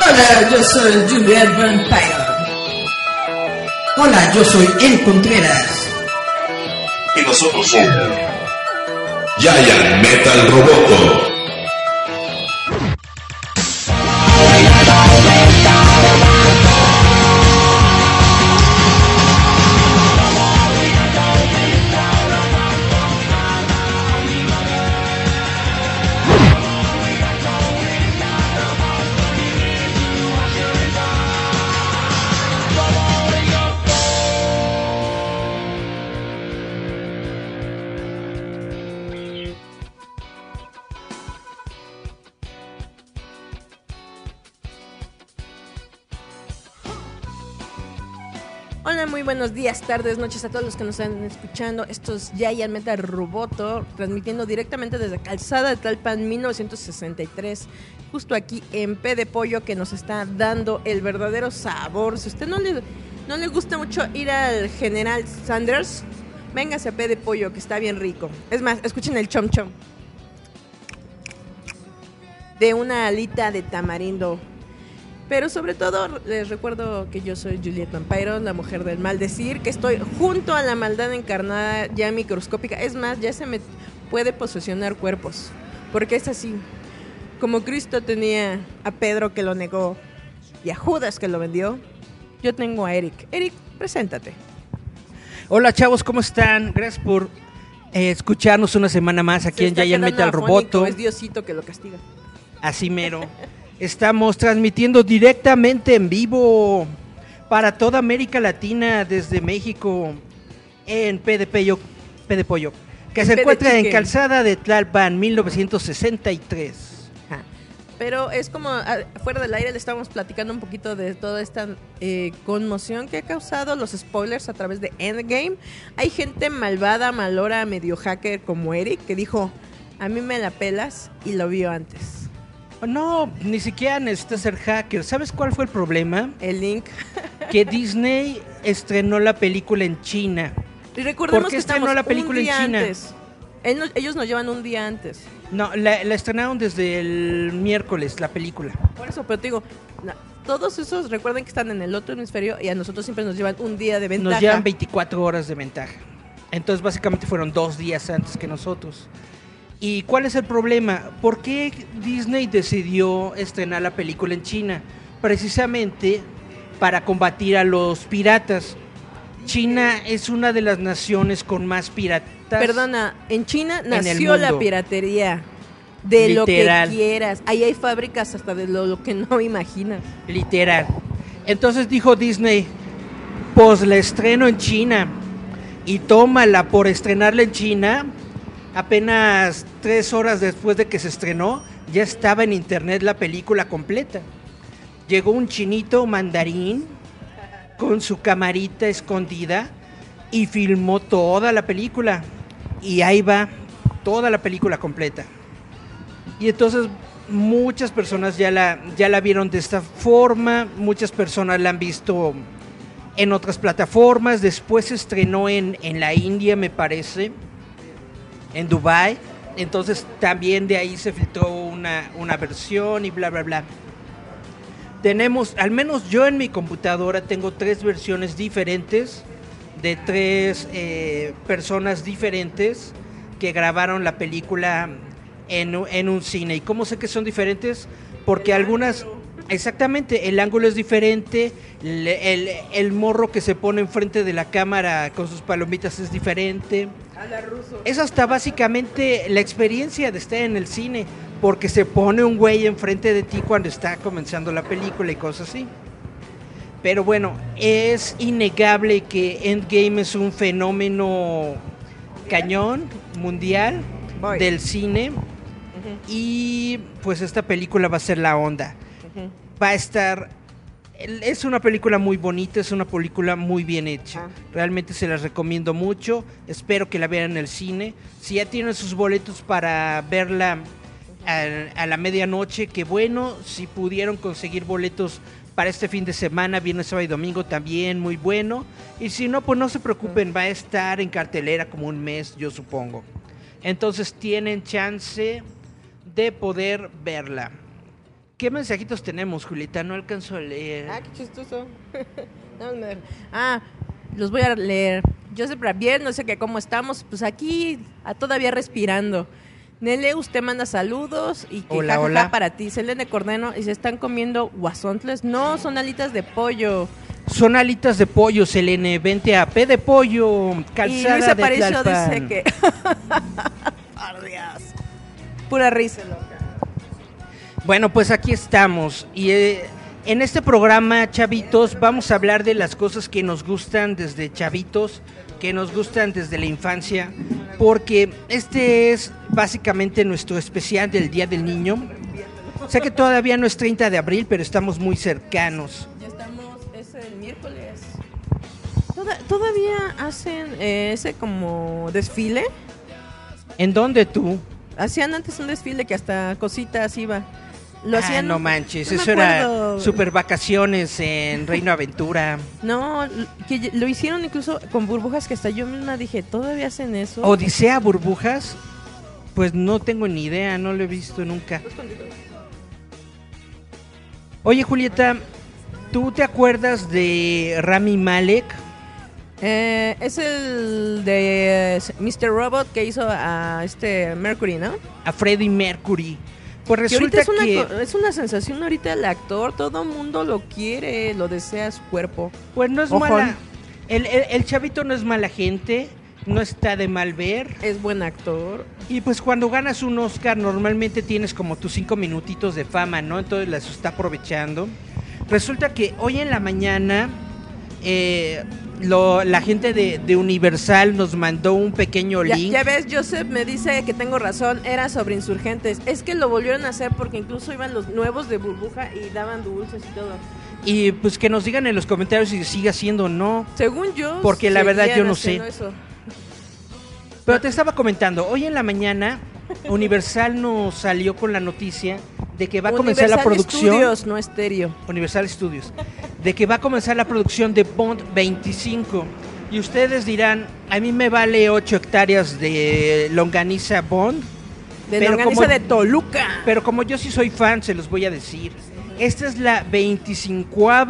Hola, yo soy Juliet Vampire. Hola, yo soy El Contreras. Y nosotros somos Giant Metal Roboto. Tardes, noches a todos los que nos están escuchando. Esto es Giant Metal Roboto, transmitiendo directamente desde Calzada de Talpan 1963, justo aquí en P de Pollo, que nos está dando el verdadero sabor. Si usted no le, no le gusta mucho ir al General Sanders, véngase a P de Pollo, que está bien rico. Es más, escuchen el chom chom de una alita de tamarindo pero sobre todo les recuerdo que yo soy Juliet Vampiro, la mujer del maldecir, que estoy junto a la maldad encarnada ya microscópica. Es más, ya se me puede posesionar cuerpos, porque es así. Como Cristo tenía a Pedro que lo negó y a Judas que lo vendió, yo tengo a Eric. Eric, preséntate. Hola chavos, ¿cómo están? Gracias por eh, escucharnos una semana más aquí Se en quedando Metal Roboto. Es Diosito que lo castiga. Así mero. Estamos transmitiendo directamente en vivo para toda América Latina desde México en P de Pollo, P de Pollo, que En se encuentra en. Calzada de Tlalpan 1963. Ajá. Pero es como, ah, fuera del aire le estábamos platicando un poquito de toda esta eh, conmoción que ha causado los spoilers a través de Endgame. Hay gente malvada, malora, medio hacker como Eric que dijo, a mí me la pelas y lo vio antes. No, ni siquiera necesitas ser hacker. ¿Sabes cuál fue el problema? El link. Que Disney estrenó la película en China. Y recordemos ¿Por qué que estrenó la película un en China? antes. Él no- ellos nos llevan un día antes. No, la, la estrenaron desde el miércoles, la película. Por eso, pero te digo, todos esos recuerden que están en el otro hemisferio y a nosotros siempre nos llevan un día de ventaja. Nos llevan 24 horas de ventaja. Entonces básicamente fueron dos días antes que nosotros. ¿Y cuál es el problema? ¿Por qué Disney decidió estrenar la película en China? Precisamente para combatir a los piratas. China es una de las naciones con más piratas. Perdona, en China En nació la piratería. De Literal. lo que quieras. Ahí hay fábricas hasta de lo, lo que no imaginas. Literal. Entonces dijo Disney, pues la estreno en China. Y tómala por estrenarla en China. Apenas tres horas después de que se estrenó, ya estaba en internet la película completa. Llegó un chinito mandarín con su camarita escondida y filmó toda la película. Y ahí va toda la película completa. Y entonces muchas personas ya la, ya la vieron de esta forma, muchas personas la han visto en otras plataformas, después se estrenó en, en la India, me parece, en Dubai, entonces también de ahí se filtró una, una versión y bla, bla, bla. Tenemos, al menos yo en mi computadora tengo tres versiones diferentes de tres eh, personas diferentes que grabaron la película en, en un cine. ¿Y cómo sé que son diferentes? Porque algunas, exactamente, el ángulo es diferente, le- el, el morro que se pone enfrente de la cámara con sus palomitas es diferente. Es hasta básicamente la experiencia de estar en el cine, porque se pone un güey enfrente de ti cuando está comenzando la película y cosas así. Pero bueno, es innegable que Endgame es un fenómeno cañón mundial Voy. del cine y pues esta película va a ser la onda. Ujú. Va a estar es una película muy bonita, es una película muy bien hecha. Ah. Realmente se las recomiendo mucho. Espero que la vean en el cine. Si ya tienen sus boletos para verla a, a la medianoche, que bueno, si pudieron conseguir boletos para este fin de semana, viernes, sábado y domingo también muy bueno. Y si no, pues no se preocupen, va a estar en cartelera como un mes, yo supongo. Entonces tienen chance de poder verla. ¿Qué mensajitos tenemos, Julieta? No alcanzo a leer. Ah, qué chistoso. No, ah, los voy a leer. Joseph Rabier, no sé qué, cómo estamos. Pues aquí, a todavía respirando. Nele, usted manda saludos y que Hola, jajaja hola. para ti. Selene Cordeno, y se están comiendo guasontles. No, son alitas de pollo. Son alitas de pollo, Selene. Vente a P de pollo, y calzada Luis de Aparicio dice que... Por Dios. Pura risa, loca. Bueno, pues aquí estamos. Y eh, en este programa, chavitos, vamos a hablar de las cosas que nos gustan desde chavitos, que nos gustan desde la infancia, porque este es básicamente nuestro especial del Día del Niño. Sé que todavía no es 30 de abril, pero estamos muy cercanos. Ya estamos, es el miércoles. Toda- ¿Todavía hacen eh, ese como desfile? ¿En dónde tú? Hacían antes un desfile que hasta cositas iba. Lo Ah, hacían. no manches, no me eso era super vacaciones en Reino Aventura. No, que lo hicieron incluso con burbujas que hasta yo misma dije, ¿todavía hacen eso? Odisea Burbujas, pues no tengo ni idea, no lo he visto nunca. Oye Julieta, ¿tú te acuerdas de Rami Malek? Eh, es el de eh, Mr. Robot que hizo a este Mercury, ¿no? A Freddie Mercury. Pues Que ahorita resulta es una, que, co- es una sensación ahorita el actor, todo mundo lo quiere, lo desea su cuerpo. pues no es Ojón. mala. El, el- el chavito no es mala gente, no está de mal ver. Es buen actor. Y pues cuando ganas un Oscar normalmente tienes como tus cinco minutitos de fama, ¿no? Entonces las está aprovechando. Resulta que hoy en la mañana eh, lo- la gente de, de Universal nos mandó un pequeño Ya, link. ya ves, Joseph me dice que tengo razón, era sobre insurgentes. Es que lo volvieron a hacer porque incluso iban los nuevos de burbuja y daban dulces y todo. Y pues que nos digan en los comentarios si sigue haciendo o no. Según yo, Porque la verdad yo no sé. eso. Pero te estaba comentando, hoy en la mañana Universal nos salió con la noticia de que va a comenzar la Universal producción. Studios, no estéreo. Universal Studios, de que va a comenzar la producción de Bond 25. Y ustedes dirán, a mí me vale 8 hectáreas de longaniza Bond, De Pero longaniza como- de Toluca. pero como yo sí soy fan, se los voy a decir. Esta es la 25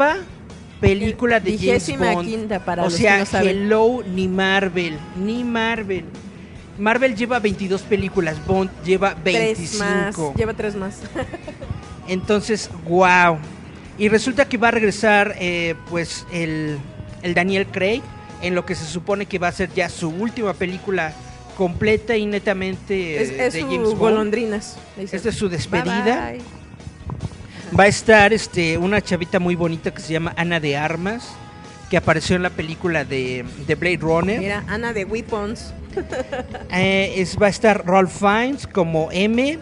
película de James Bond. quinta para o sea, que no hello, ni Marvel, ni Marvel. Marvel lleva 22 películas, Bond lleva 25. Tres más. Lleva tres más. Entonces, wow. Y resulta que va a regresar, eh, pues, el, el Daniel Craig en lo que se supone que va a ser ya su última película completa y netamente es es de su James Bond. golondrinas. Esta es su Bye, despedida. bye. Va a estar este, una chavita muy bonita que se llama Ana de Armas, que apareció en la película de, de Blade Runner. Mira, Ana de Weapons. Eh, es, va a estar Rolf Fiennes como M,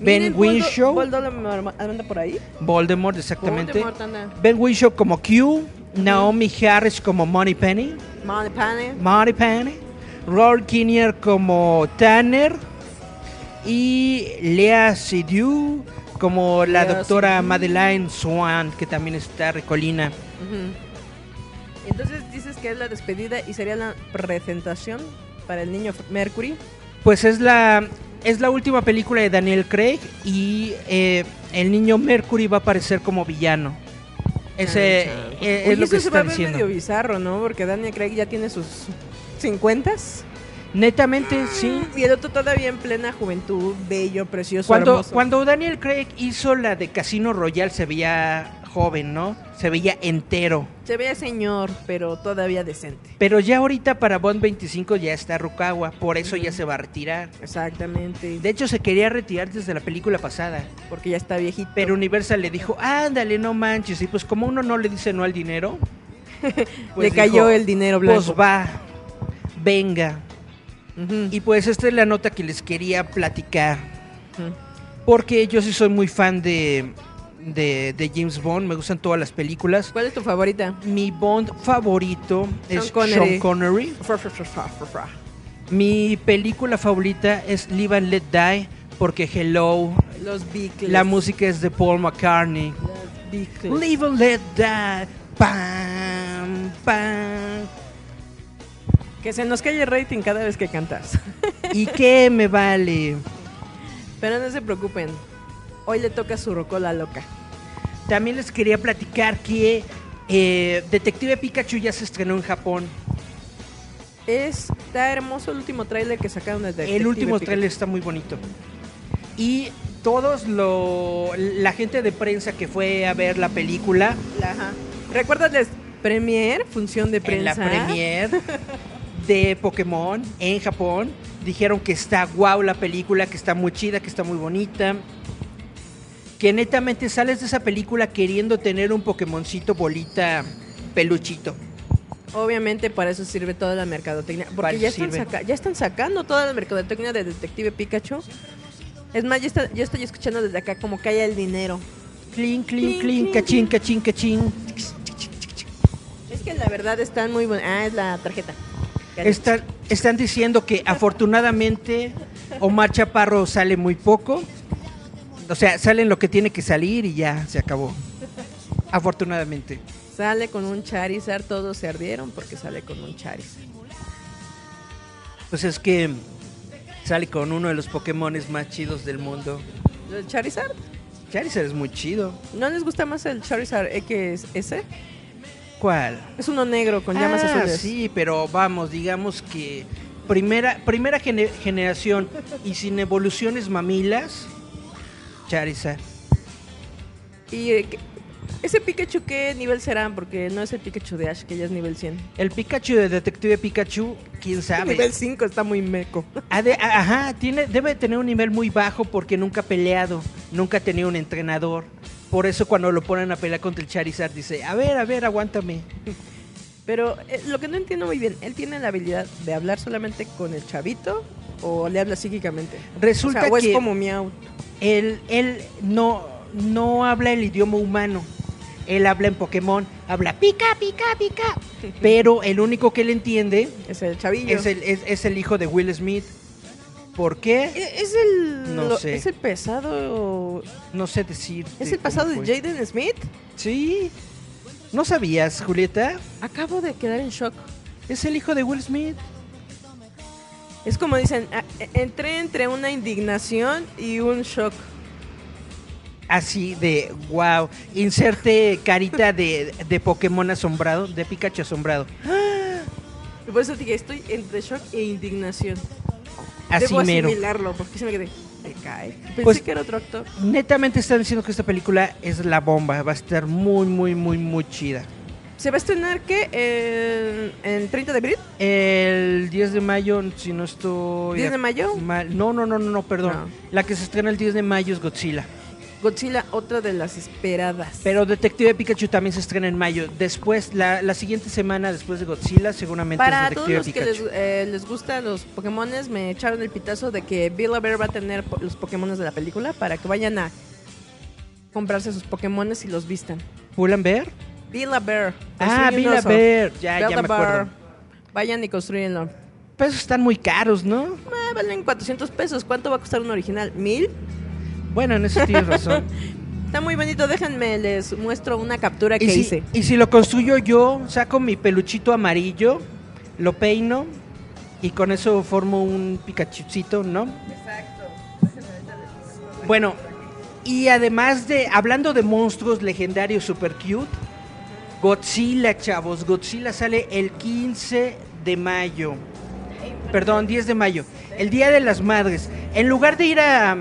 Ben Voldo- Voldemort anda por ahí. Voldemort exactamente. Voldemort anda. Ben Whishaw como Q, Naomi Harris como Money Penny, Money Penny. Money Penny, Roll Kinnear como Tanner y Lea Seydoux como la Lea doctora Seydoux. Madeleine Swan, que también está recolina. Entonces dices que es la despedida y sería la presentación para el niño Mercury. Pues es la es la última película de Daniel Craig y eh, el niño Mercury va a aparecer como villano. Ese eh, Oye, es lo que eso se va a ver diciendo. medio bizarro, ¿no? Porque Daniel Craig ya tiene sus 50 Netamente sí. y el otro todavía en plena juventud, bello, precioso, Cuando, hermoso. cuando Daniel Craig hizo la de Casino Royale se veía joven, ¿no? Se veía entero. Se veía señor, pero todavía decente. Pero ya ahorita para Bond 25 ya está Rukawa, por eso ya se va a retirar. Exactamente. De hecho se quería retirar desde la película pasada, porque ya está viejito. pero Universal le dijo, ándale, no manches. Y pues como uno no le dice no al dinero, Le pues cayó dijo, el dinero blanco. Pues va, venga. Y pues esta es la nota que les quería platicar. Porque yo sí soy muy fan de, de, de James Bond, me gustan todas las películas. ¿Cuál es tu favorita? Mi Bond favorito es Connery. Sean Connery. Fra, fra, fra. Mi película favorita es Live and Let Die porque Hello, Los Beatles. la música es de Paul McCartney. Los Ridiculous. Live and let die. Pam, pam. Que se nos cae el rating cada vez que cantas. ¿Y qué me vale? Pero no se preocupen. Hoy le toca su rocola loca. También les quería platicar que eh, Detective Pikachu ya se estrenó en Japón. Está hermoso el último tráiler que sacaron de Detective el último Pikachu. tráiler está muy bonito. Y todos lo la gente de prensa que fue a ver la película Ajá. Recuérdales, premier, función de en prensa. la premier de Pokémon en Japón dijeron que está guau la película, que está muy chida, que está muy bonita. Que netamente sales de esa película queriendo tener un Pokémoncito bolita peluchito. Obviamente para eso sirve toda la mercadotecnia. Porque ya están, saca- ya están sacando toda la mercadotecnia de Detective Pikachu. Es más, yo, está- yo estoy escuchando desde acá como cae el dinero. Clink, clink, clink, cachín, cachín, cachín. Es que la verdad están muy buenas. Ah, es la tarjeta. Están, están diciendo que afortunadamente Omar Chaparro sale muy poco. O sea, sale en lo que tiene que salir y ya se acabó. Afortunadamente. Sale con un Charizard, todos se ardieron porque sale con un Charizard. Pues es que sale con uno de los Pokémones más chidos del mundo. ¿El Charizard? Charizard es muy chido. ¿No les gusta más el Charizard XS? ¿Cuál? Es uno negro con llamas Ah, azules. Sí, pero vamos, digamos que primera, primera gene- generación y sin evoluciones mamilas, Charizard. ¿Y eh, ese Pikachu qué nivel será? Porque no es el Pikachu de Ash, que ya es nivel 100. El Pikachu de Detective Pikachu, quién sabe. Nivel 5 está muy meco. Ha de- a- ajá, tiene, debe tener un nivel muy bajo porque nunca ha peleado, nunca ha tenido un entrenador. Por eso cuando lo ponen a pelear contra el Charizard dice, a ver, a ver, aguántame. Pero eh, lo que no entiendo muy bien, ¿él tiene la habilidad de hablar solamente con el chavito o le habla psíquicamente? Resulta o sea, o que es como miau. él, él no, no habla el idioma humano. Él habla en Pokémon, habla pica, pica, pica. Pero el único que él entiende Es el chavillo. es el, es, es el hijo de Will Smith. ¿Por qué? E- ¿Es el, No lo- sé. ¿Es el pesado? No sé decir. ¿Es el pasado de Jaden Smith? Sí. ¿No sabías, Julieta? Acabo de quedar en shock. Es el hijo de Will Smith. Es como dicen, eh, entré entre una indignación y un shock. Así de wow. Inserte carita de, de Pokémon asombrado, de Pikachu asombrado. Y por eso dije, estoy entre shock e indignación. Así Debo mero. asimilarlo, porque se me quedé, me cae. Pensé Pues- que era otro actor. Netamente están diciendo que esta película es la bomba. Va a estar muy, muy, muy, muy chida. ¿Se va a estrenar qué? ¿En, en 30 de abril? El 10 de mayo, si no estoy. ¿10 de mayo? mal- No, no, no, no, no, perdón. No. La que se estrena el 10 de mayo es Godzilla. Godzilla, otra de las esperadas. Pero Detective Pikachu también se estrena en mayo. Después, la, la siguiente semana después de Godzilla, seguramente Para es todos Detective los que les, eh, les gustan los Pokémones, me echaron el pitazo de que Bill Bear va a tener los Pokémones de la película para que vayan a comprarse sus Pokémones y los vistan. ¿Pueden ver? Bill Bear. Ah, Bill. Bear. Ya, ya me acuerdo. Vayan y construyenlo. Pero esos están muy caros, ¿no? Ah, valen 400 pesos. ¿Cuánto va a costar un original? ¿Mil? Bueno, en eso tienes razón. Está muy bonito. Déjenme, les muestro una captura que si, hice. y si lo construyo yo, saco mi peluchito amarillo, lo peino y con eso formo un Pikachucito, ¿no? Bueno, y además de, hablando de monstruos legendarios super cute, Godzilla, chavos, Godzilla sale el 15 de mayo. Perdón, 10 de mayo. El Día de las Madres. En lugar de ir a...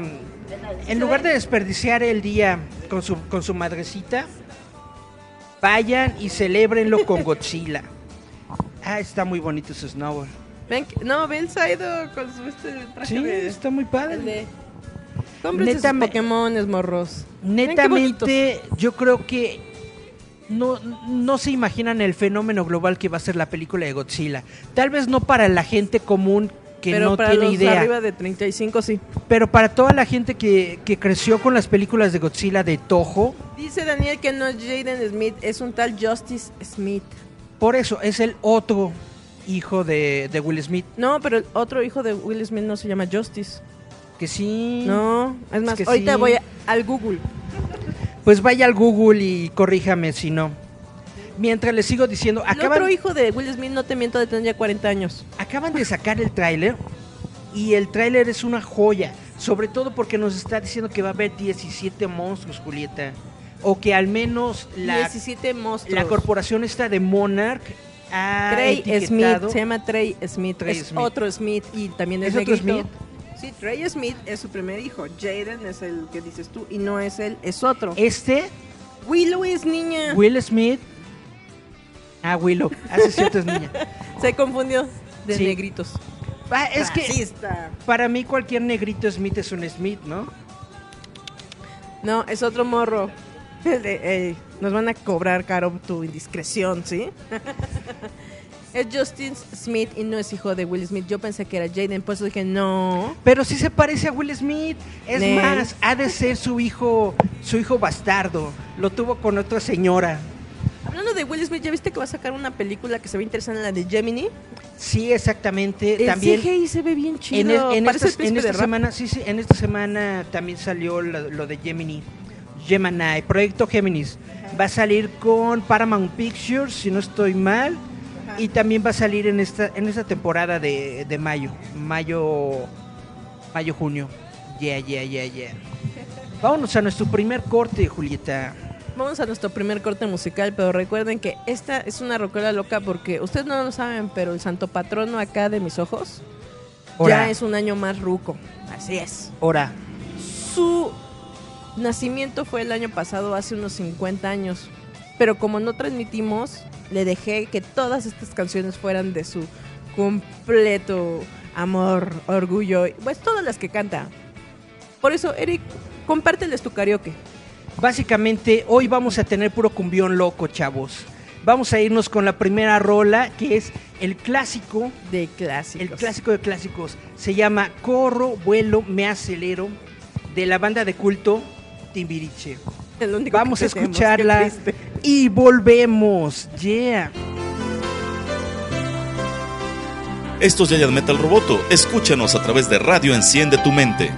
En lugar de desperdiciar el día con su, con su madrecita, vayan y celébrenlo con Godzilla. Ah, está muy bonito ese snowboard. Ven, no, Bill se ha ido con su este traje Sí, de... está muy padre. de... Netame- Pokémones, morros. Netamente, yo creo que no, no se imaginan el fenómeno global que va a ser la película de Godzilla. Tal vez no para la gente común que Pero no para tiene los idea, arriba de 35 sí. pero para toda la gente que, que creció con las películas de Godzilla de Toho, Dice Daniel que no es Jaden Smith, es un tal Justice Smith. por eso es el otro hijo de, de Will Smith, No, pero el otro hijo de Will Smith no se llama Justice. que sí... No, es más, que ahorita sí. voy a- al Google. Pues vaya al Google y corríjame si no. Mientras les sigo diciendo, El acaban, otro hijo de Will Smith, no te miento, de tener ya 40 años. acaban de sacar el tráiler y el tráiler es una joya, sobre todo porque nos está diciendo que va a haber 17 monstruos, Julieta, o que al menos la, 17 monstruos. la corporación esta de Monarch ha Trey Smith, se llama Trey Smith, Trey es Smith. otro Smith y también es, ¿Es otro. Smith? Sí, Trey Smith es su primer hijo, Jaden es el que dices tú y no es él, es otro. Este, Willow es niña. Will Smith. Ah, Willow, hace cierto es niña. Se confundió de Sí. negritos. Ah, es que para mí cualquier negrito Smith es un Smith, ¿no? No, es otro morro. Nos van a cobrar caro tu indiscreción, ¿sí? es Justin Smith y no es hijo de Will Smith. Yo pensé que era Jaden, por eso dije no. Pero sí se parece a Will Smith. Es Nel. más, ha de ser su hijo, su hijo bastardo. Lo tuvo con otra señora. Hablando de Will Smith, ¿ya viste que va a sacar una película que se ve interesante, la de Gemini? Sí, exactamente. El también CGI se ve bien chido. en, el- en en esta semana, sí, sí, en esta semana también salió lo, lo de Gemini. Gemini, Proyecto Géminis. Va a salir con Paramount Pictures, si no estoy mal. Y también va a salir en esta, en esta temporada de, de mayo. Mayo. Mayo, junio. Yeah, yeah, yeah, yeah. Vámonos a nuestro primer corte, Julieta. Vamos a nuestro primer corte musical, pero recuerden que esta es una rocola loca porque ustedes no lo saben, pero el santo patrono acá de mis ojos Ora, ya es un año más ruco. Así es. ora. Su nacimiento fue el año pasado, hace unos 50 años. Pero como no transmitimos, le dejé que todas estas canciones fueran de su completo amor, orgullo, pues todas las que canta. Por eso, Eric, compárteles tu karaoke. Básicamente, hoy vamos a tener puro cumbión loco, chavos. Vamos a irnos con la primera rola, que es el clásico, De clásicos. el clásico de clásicos. Se llama Corro, vuelo, me acelero, de la banda de culto Timbiriche. El único Vamos que a escucharla y volvemos. Yeah. Esto es Giant Metal Roboto. Escúchanos a través de Radio Enciende tu Mente.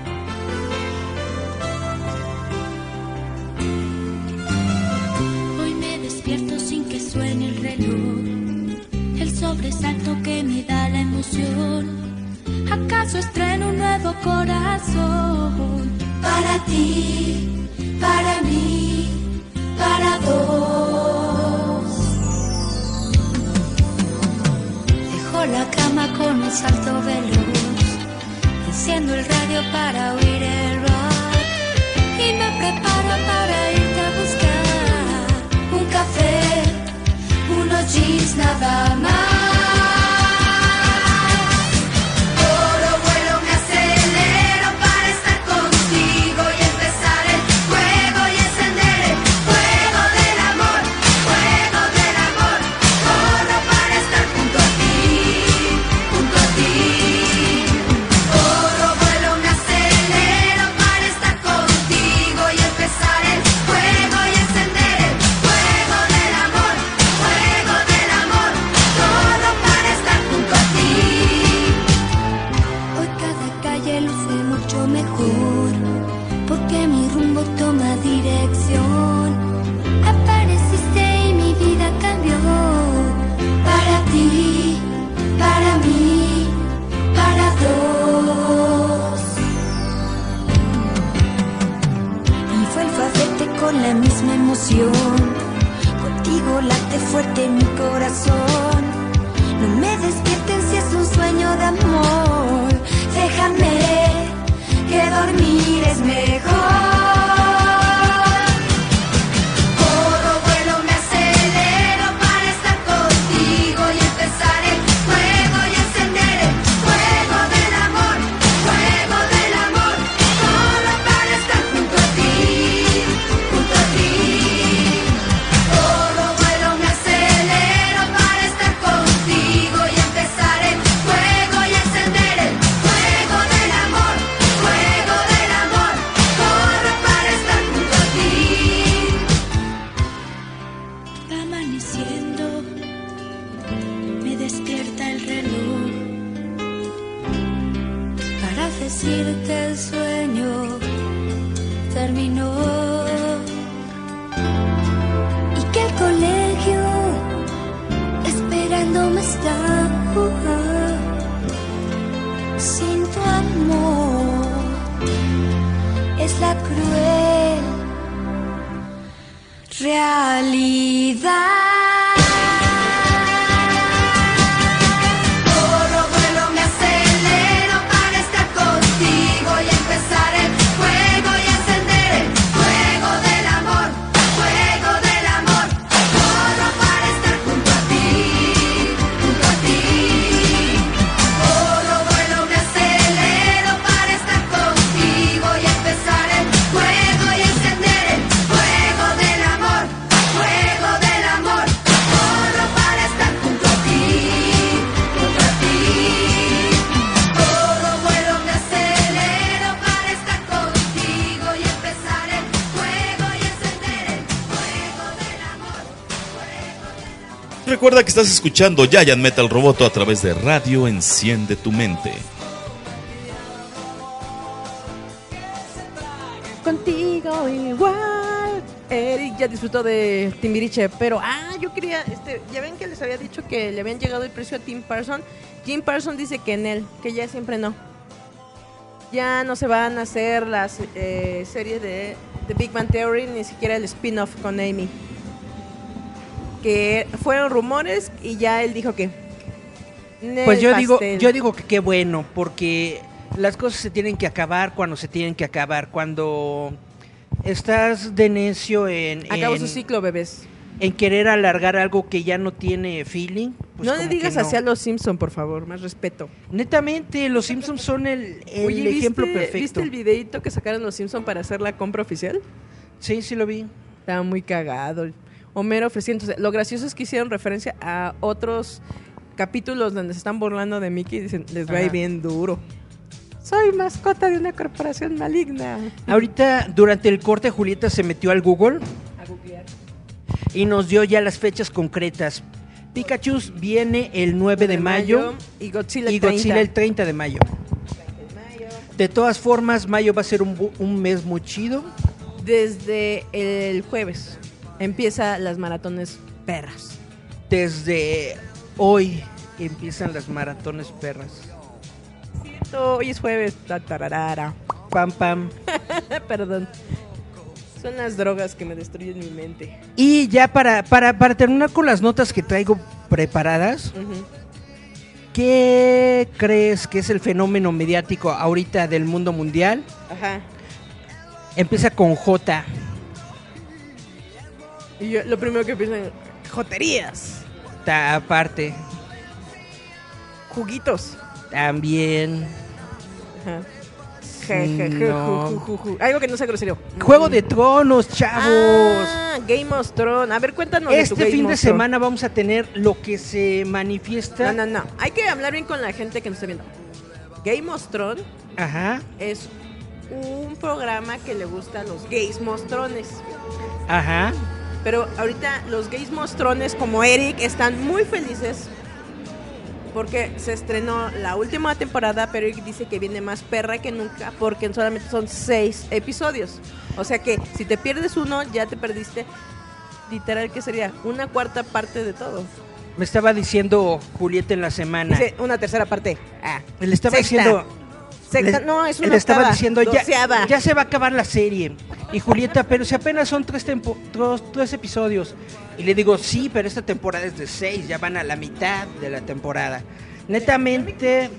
Estás escuchando Giant Metal Roboto a través de Radio Enciende tu Mente. Contigo igual. Eric ya disfrutó de Timbiriche, pero ah, yo quería, este, ya ven que les había dicho que le habían llegado el precio a Tim Parson. Jim Parson dice que en él, que ya siempre no. Ya no se van a hacer las eh, series de The Big Bang Theory, ni siquiera el spin-off con Amy. Que fueron rumores y ya él dijo que. Pues yo digo, yo digo que qué bueno, porque las cosas se tienen que acabar cuando se tienen que acabar. Cuando estás de necio en, Acabó en, su ciclo, bebés. en querer alargar algo que ya no tiene feeling. pues no le digas no. así a los Simpson, por favor, más respeto. Netamente, los Simpsons son el, el Oye, ¿viste- ejemplo perfecto. ¿viste el videito que sacaron los Simpson para hacer la compra oficial? Sí, sí lo vi. Estaba muy cagado. Homero ofreciéndose. Lo gracioso es que hicieron referencia a otros capítulos donde se están burlando de Mickey y dicen, les va a ir bien duro. Soy mascota de una corporación maligna. Ahorita, durante el corte, Julieta se metió al Google y nos dio ya las fechas concretas. Pikachu viene el 9 de mayo y Godzilla, y el 30. Godzilla el 30 de mayo. De todas formas, mayo va a ser un, un mes muy chido. Desde el jueves empieza las maratones perras. Desde hoy empiezan las maratones perras. Hoy es jueves. Pam, pam. Perdón. Son las drogas que me destruyen mi mente. Y ya para, para, para terminar con las notas que traigo preparadas. ¿qué crees que es el fenómeno mediático ahorita del mundo mundial? Ajá. Empieza con J. Y yo lo primero que pienso es joterías, Ta- aparte, juguitos. también. Ajá. Je, je, je, No. ju, ju, ju, ju. Algo que no sea grosero. Juego de Tronos, chavos. Ah, Game of Thrones. A ver, cuéntanos de tu este Game fin of de Thrones. semana vamos a tener lo que se manifiesta. No, no, no. Hay que hablar bien con la gente que nos está viendo. Game of Thrones Ajá, es un programa que le gusta a los gays mostrones. ajá. Pero ahorita los gays mostrones como Eric están muy felices porque se estrenó la última temporada, pero Eric dice que viene más perra que nunca porque solamente son seis episodios. O sea que si te pierdes uno, ya te perdiste literal que sería una cuarta parte de todo. Me estaba diciendo Julieta en la semana. Dice una tercera parte. Ah, Le estaba sexta. diciendo. Sexta- le- no, es una Le estaba diciendo ya, ya se va a acabar la serie. Y Julieta, pero si apenas son tres, tempo- tres, tres episodios. Y le digo, sí, pero esta temporada es de seis, ya van a la mitad de la temporada. Netamente,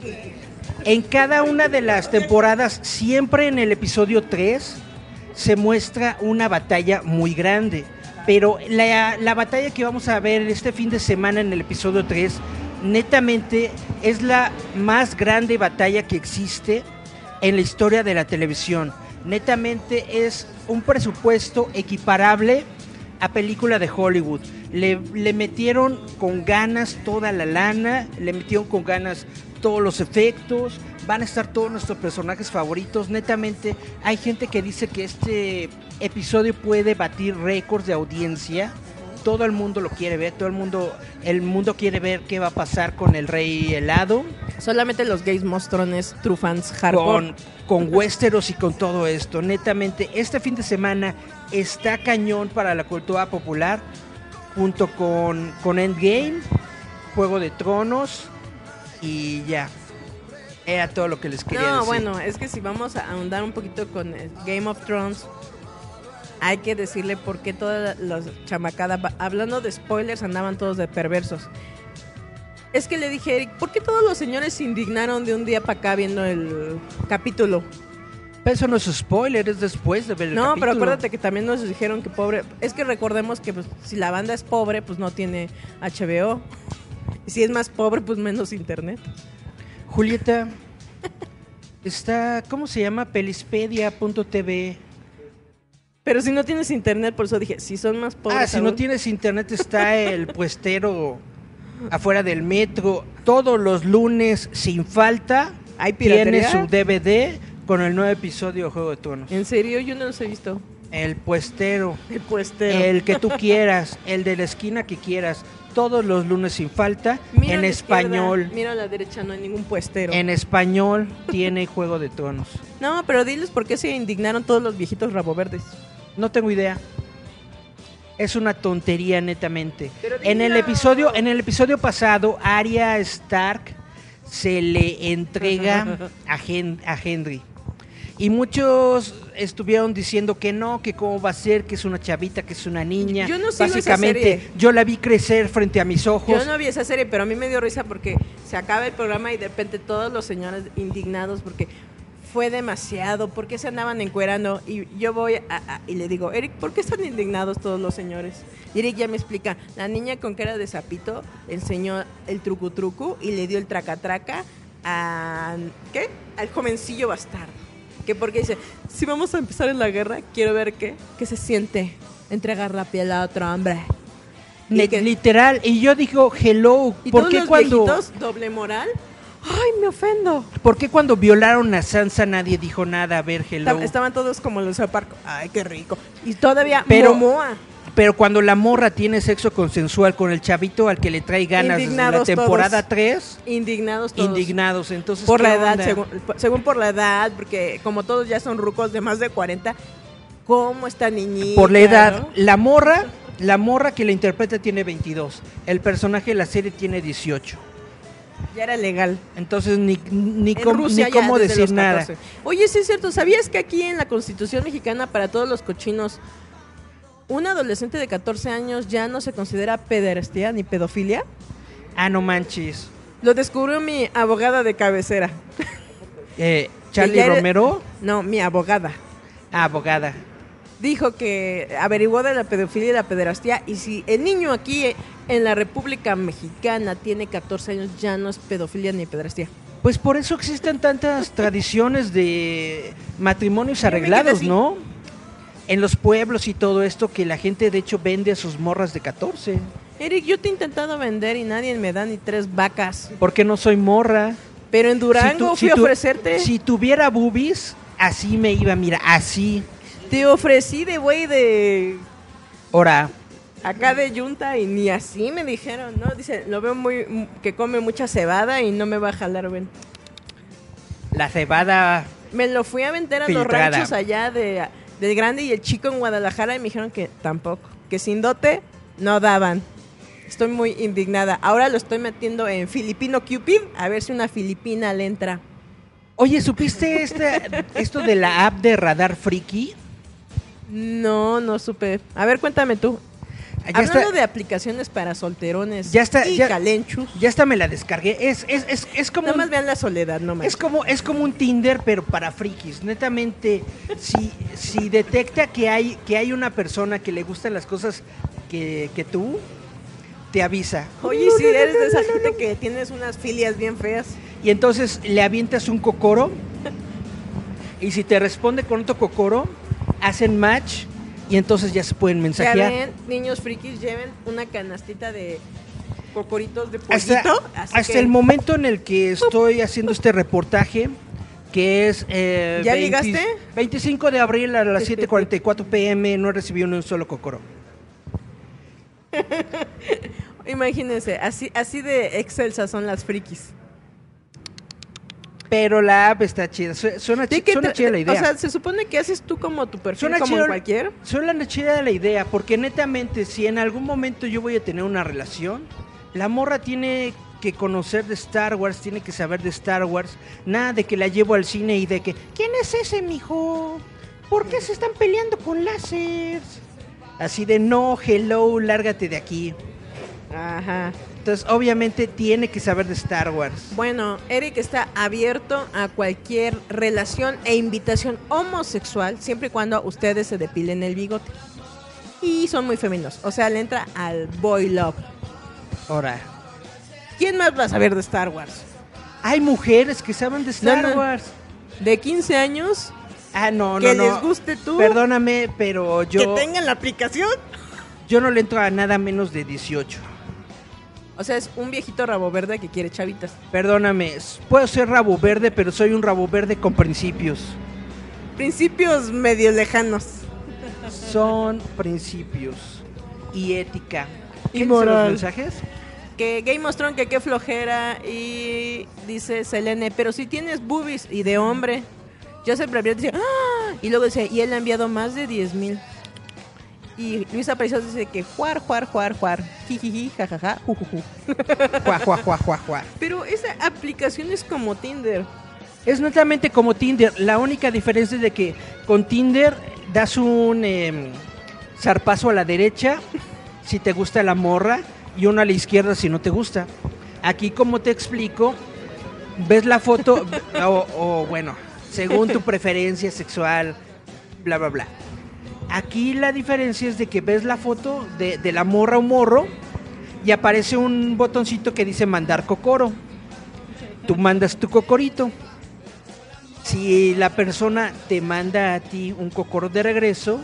en cada una de las temporadas, siempre en el episodio 3, se muestra una batalla muy grande. Pero la, la batalla que vamos a ver este fin de semana en el episodio 3, netamente es la más grande batalla que existe en la historia de la televisión. Netamente es un presupuesto equiparable a película de Hollywood. Le, le metieron con ganas toda la lana, le metieron con ganas todos los efectos, van a estar todos nuestros personajes favoritos. Netamente, hay gente que dice que este episodio puede batir récords de audiencia. Todo el mundo lo quiere ver, todo el mundo, el mundo quiere ver qué va a pasar con el rey helado, Solamente los gays mostrones, true fans, hardcore. con, con Westeros y con todo esto. Netamente, este fin de semana está cañón para la cultura popular, junto con, con Endgame, Juego de Tronos y ya. Era todo lo que les quería No, decir. bueno, es que si vamos a ahondar un poquito con el Game of Thrones, hay que decirle por qué todas las chamacadas, va- hablando de spoilers, andaban todos de perversos. Es que le dije, Eric, ¿por qué todos los señores se indignaron de un día para acá viendo el capítulo? Pero eso no es spoiler, es después de ver el no, capítulo. pero acuérdate que también nos dijeron que pobre. Es que recordemos que pues, si la banda es pobre, pues no tiene HBO. Y si es más pobre, pues menos internet. Julieta, está, ¿cómo se llama? Pelispedia.tv. Pero si no tienes internet, por eso dije, si son más pobres. Ah, si no tienes internet está el puestero afuera del metro todos los lunes sin falta. ¿Hay Tiene su DVD con el nuevo episodio de Juego de Tronos. En serio, yo no los he visto. El puestero, El puestero. el que tú quieras, el de la esquina que quieras. todos los lunes sin falta, Miro a en español. miro a la derecha, no hay ningún puestero. En español tiene Juego de Tronos. No, pero diles por qué se indignaron todos los viejitos raboverdes. No tengo idea. Es una tontería netamente. En el episodio, en el episodio pasado, Arya Stark se le entrega a, Hen- a Henry. Y muchos estuvieron diciendo que no, que cómo va a ser, que es una chavita, que es una niña. Yo no sigo esa Básicamente, serie. yo la vi crecer frente a mis ojos. Yo no vi esa serie, pero a mí me dio risa porque se acaba el programa y de repente todos los señores indignados porque fue demasiado, ¿por qué se andaban encuerando? Y yo voy a- a- y le digo, Eric, ¿por qué están indignados todos los señores? Y Eric ya me explica, la niña con cara de sapito enseñó el trucu trucu y le dio el traca traca a, ¿qué? Al jovencillo bastardo. Que porque dice, si vamos a empezar en la guerra, quiero ver qué, qué se siente entregar la piel a otro hombre. Y que- Literal. Y yo digo, hello. y ¿Por todos qué, los cuando, viejitos, doble moral. Ay, me ofendo. ¿Por qué cuando violaron a Sansa nadie dijo nada? A ver, hello. Estaban todos como los Parco. Ay, qué rico. Y todavía Pero- Momoa. Pero cuando la morra tiene sexo consensual con el chavito al que le trae ganas desde la Indignados temporada todos. 3, Indignados todos. indignados. Entonces, Por ¿qué la edad, según, según por la edad, porque como todos ya son rucos de más de 40, ¿cómo está niñita? Por la edad. no? La morra, la morra que la interpreta tiene 22. El personaje de la serie tiene 18. Ya era legal. Entonces, ni, ni, En cómo- Rusia ni ya cómo desde decir nada. 14. Oye, sí es cierto. ¿Sabías que aquí en la Constitución mexicana para todos los cochinos un adolescente de 14 años ya no se considera pederastía ni pedofilia? Ah, no manches. Lo descubrió mi abogada de cabecera. Eh, Charlie Romero, No, mi abogada. ah, abogada. Dijo que averiguó de la pedofilia y la pederastía y si el niño aquí eh, en la República Mexicana tiene 14 años ya no es pedofilia ni pederastía. Pues por eso existen tantas tradiciones de matrimonios arreglados. ¿no? En los pueblos y todo esto que la gente de hecho vende a sus morras de 14. Eric, yo te he intentado vender y nadie me da ni tres vacas. Porque no soy morra. Pero en Durango fui a ofrecerte. Si tuviera boobies, así me iba, mira, así. Te ofrecí de güey de Ahora, acá de Yunta y ni así me dijeron, ¿no? Dice, lo veo muy que come mucha cebada y no me va a jalar, ven. la cebada, Me lo fui a vender a los ranchos allá de del Grande y el Chico en Guadalajara y me dijeron que tampoco, que sin dote no daban. Estoy muy indignada. Ahora lo estoy metiendo en Filipino Cupid, a ver si una filipina le entra. Oye, ¿supiste este, esto de la app de Radar Friki? No, no supe. A ver, cuéntame tú. Ya Hablando está, de aplicaciones para solterones Ya está, y ya- calenchus. ya hasta me la descargué. Es, es, es, es como Nada un- más vean la soledad, no más. Es como, es como un Tinder, pero para frikis. Netamente, si, si detecta que hay, que hay una persona que le gustan las cosas que, que tú, te avisa. Oye, si eres de esa gente que tienes unas filias bien feas. Y entonces le avientas un cocoro. Y si te responde con otro cocoro, hacen match. Y entonces ya se pueden Ya mensajear. ven, niños frikis, lleven una canastita de cocoritos de pollito. Hasta, así hasta que- el momento en el que estoy haciendo este reportaje, que es... eh, ¿Ya ligaste? 25 de abril a las 7.44 pm, no he recibido ni un solo cocoro. Imagínense, así, así de excelsas son las frikis. Pero la app está chida. Su- Suena, Sí, suena chida la idea. O sea, se supone que haces tú como tu perfil, Suena como cualquier. Suena chida la idea, porque netamente, si en algún momento yo voy a tener una relación, la morra tiene que conocer de Star Wars, tiene que saber de Star Wars. Nada de que la llevo al cine y de que, ¿quién es ese, mijo? ¿Por qué se están peleando con láseres? Así de, no, hello, lárgate de aquí. Ajá. Entonces, obviamente, tiene que saber de Star Wars. Bueno, Eric está abierto a cualquier relación e invitación homosexual, siempre y cuando ustedes se depilen el bigote. Y son muy femeninos. O sea, le entra al boy love. Ahora, ¿Quién más va a saber de Star Wars? hay mujeres que saben de Star No, no. Wars. De 15 años, Ah, no, no, que no. les guste tú, Perdóname, pero yo... que tengan la aplicación. Yo no le entro a nada menos de 18. O sea, es un viejito rabo verde que quiere chavitas. Perdóname, puedo ser rabo verde, pero soy un rabo verde con principios. Principios medio lejanos. Son principios y ética. ¿Qué dicen Inmoral. los mensajes? Que Game of Thrones, que qué flojera. Y dice Selene, pero si tienes boobies y de hombre. Joseph Bravier dice, ¡ah! Y luego dice, y él ha enviado más de 10 mil. Y Luis Aparicio dice que juar, juar, juar, juar. Jijiji, jajaja, jujuju. Juá, juá, juá, juá, juá. Pero esa aplicación es como Tinder. Es netamente como Tinder. La única diferencia es de que con Tinder das un em, zarpazo a la derecha si te gusta la morra y uno a la izquierda si no te gusta. Aquí, como te explico, ves la foto o, o, bueno, según tu preferencia sexual, bla, bla, bla. Aquí la diferencia es de que ves la foto de, de la morra o morro y aparece un botoncito que dice mandar cocoro. Tú mandas tu cocorito. Si la persona te manda a ti un cocoro de regreso,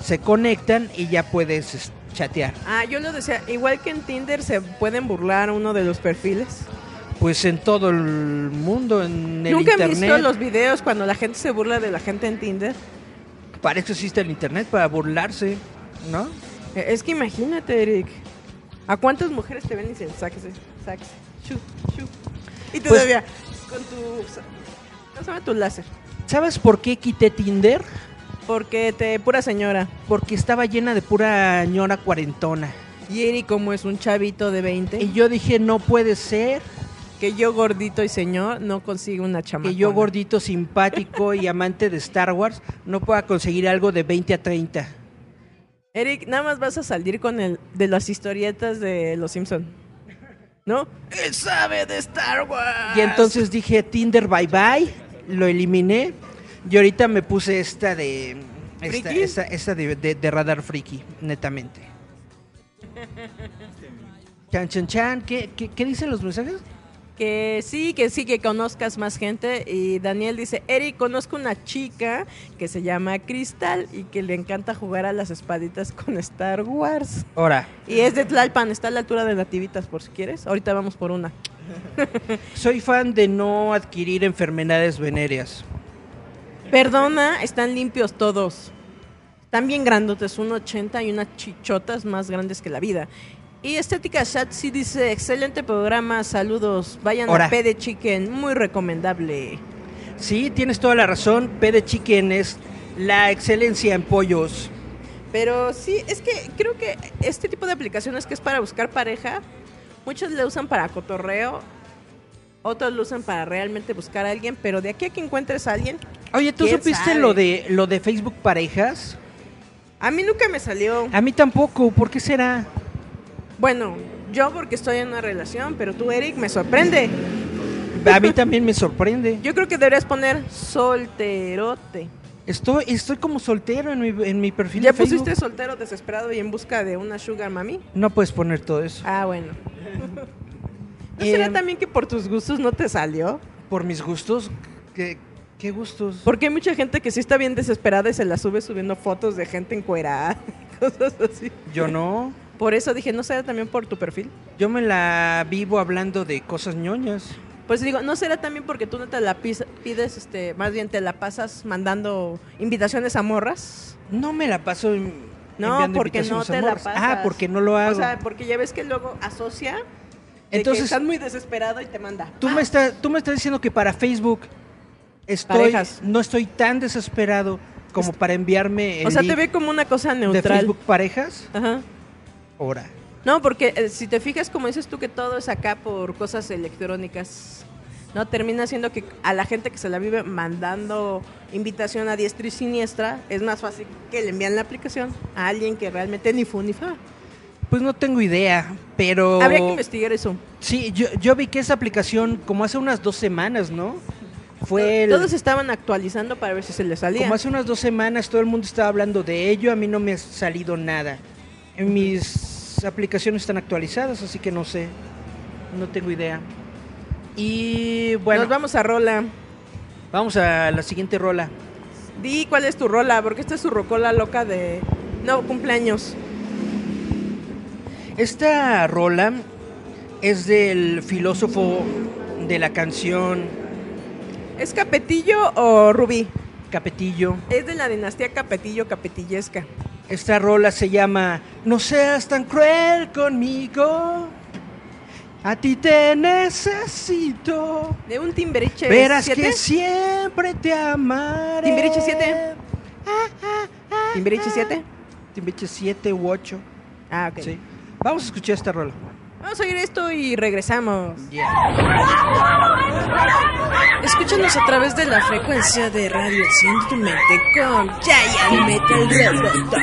se conectan y ya puedes es, chatear. Ah, yo lo decía, igual que en Tinder se pueden burlar uno de los perfiles. Pues en todo el mundo, en el ¿Nunca han internet. visto los videos cuando la gente se burla de la gente en Tinder? Para eso existe el internet, para burlarse, ¿no? Eh, Es que imagínate, Eric. ¿A cuántas mujeres te ven y dicen, sáquese, sáquese, shu, shu? Y Pues- todavía con tu... ¿Cómo tu láser? ¿Sabes por qué quité Tinder? Porque te... Pura señora. Porque estaba llena de pura ñora cuarentona. Y Eric como es un chavito de 20, Y yo dije, no puede ser que yo gordito y señor no consigo una chamaca. que yo gordito, simpático y amante de Star Wars no pueda conseguir algo de 20 a 30. Eric, nada más vas a salir con el de las historietas de Los Simpson. ¿No? ¿Qué sabe de Star Wars? Y entonces dije Tinder bye bye, lo eliminé y ahorita me puse esta de esta, ¿Friki? esta- esta de, de- de radar friki, netamente. Chan chan chan, ¿qué, qué, qué dicen los mensajes? Que sí, que sí, que conozcas más gente. Y Daniel dice, Eric, conozco una chica que se llama Cristal y que le encanta jugar a las espaditas con Star Wars. Ahora, Y es de Tlalpan, está a la altura de Nativitas, por si quieres. Ahorita vamos por una. soy fan de no adquirir enfermedades venéreas. Perdona, están limpios todos. Están bien grandotes, un 80 y unas chichotas más grandes que la vida. Y Estética Chat sí dice, excelente programa, saludos, vayan Ora. a P de Chicken, muy recomendable. Sí, tienes toda la razón, P de Chicken es la excelencia en pollos. Pero sí, es que creo que este tipo de aplicaciones que es para buscar pareja, muchos le usan para cotorreo, otros lo usan para realmente buscar a alguien, pero de aquí a que encuentres a alguien, Oye, ¿tú ¿Quién supiste sabe? lo de lo de Facebook parejas? a mí nunca me salió. A mí tampoco, ¿por qué será? Bueno, yo porque estoy en una relación, pero tú, Eric, me sorprende. A mí también me sorprende. Yo creo que deberías poner solterote. Estoy, estoy como soltero en mi, en mi perfil ¿Ya de Facebook. pusiste soltero desesperado y en busca de una sugar mami? No puedes poner todo eso. Ah, bueno. ¿No será Em, también que por tus gustos no te salió? Por mis gustos, ¿qué, qué gustos? Porque hay mucha gente que sí está bien desesperada y se la sube subiendo fotos de gente encuerada, cosas así. Yo no. Por eso dije, ¿no será también por tu perfil? Yo me la vivo hablando de cosas ñoñas. Pues digo, ¿no será también porque tú no te la pides, este, más bien te la pasas mandando invitaciones a morras? No me la paso No, porque no te la morras. pasas. Ah, porque no lo hago. O sea, porque ya ves que luego asocia de Entonces- que estás muy desesperado y te manda. tú, me estás, tú me estás diciendo que para Facebook estoy, Parejas. no estoy tan desesperado como para enviarme el O sea, te ve como una cosa de neutral. Facebook parejas. Ajá. Ahora. No, porque eh, si te fijas, como dices tú, que todo es acá por cosas electrónicas, ¿no? Termina siendo que a la gente que se la vive mandando invitación a diestra y siniestra, es más fácil que le envían la aplicación a alguien que realmente ni fu ni fa. Pues no tengo idea, pero... Habría que investigar eso. Sí, yo, yo vi que esa aplicación como hace unas dos semanas, ¿no? Fue el- Todos estaban actualizando para ver si se les salía. como hace unas dos semanas todo el mundo estaba hablando de ello, a mí no me ha salido nada. Mis aplicaciones están actualizadas, así que no sé, no tengo idea. Y bueno, Nos vamos a rola. vamos a la siguiente rola. Di cuál es tu rola, porque esta es su rocola loca de... No, cumpleaños. Esta rola es del filósofo de la canción ¿Es Capetillo o Rubí? Capetillo. Es de la dinastía Capetillo Capetillesca. Esta rola se llama No seas tan cruel conmigo. A ti te necesito. De un Timberiche Verás 7. que siempre te amaré. Timbiriche 7. Timbiriche 7. Timbiriche 7 u 8. Ah, ok. Sí. Vamos a escuchar esta rola. Vamos a oír esto y regresamos. Yeah. Escúchanos a través de la frecuencia de Radio Enciende tu mente con Giant Metal Roboto.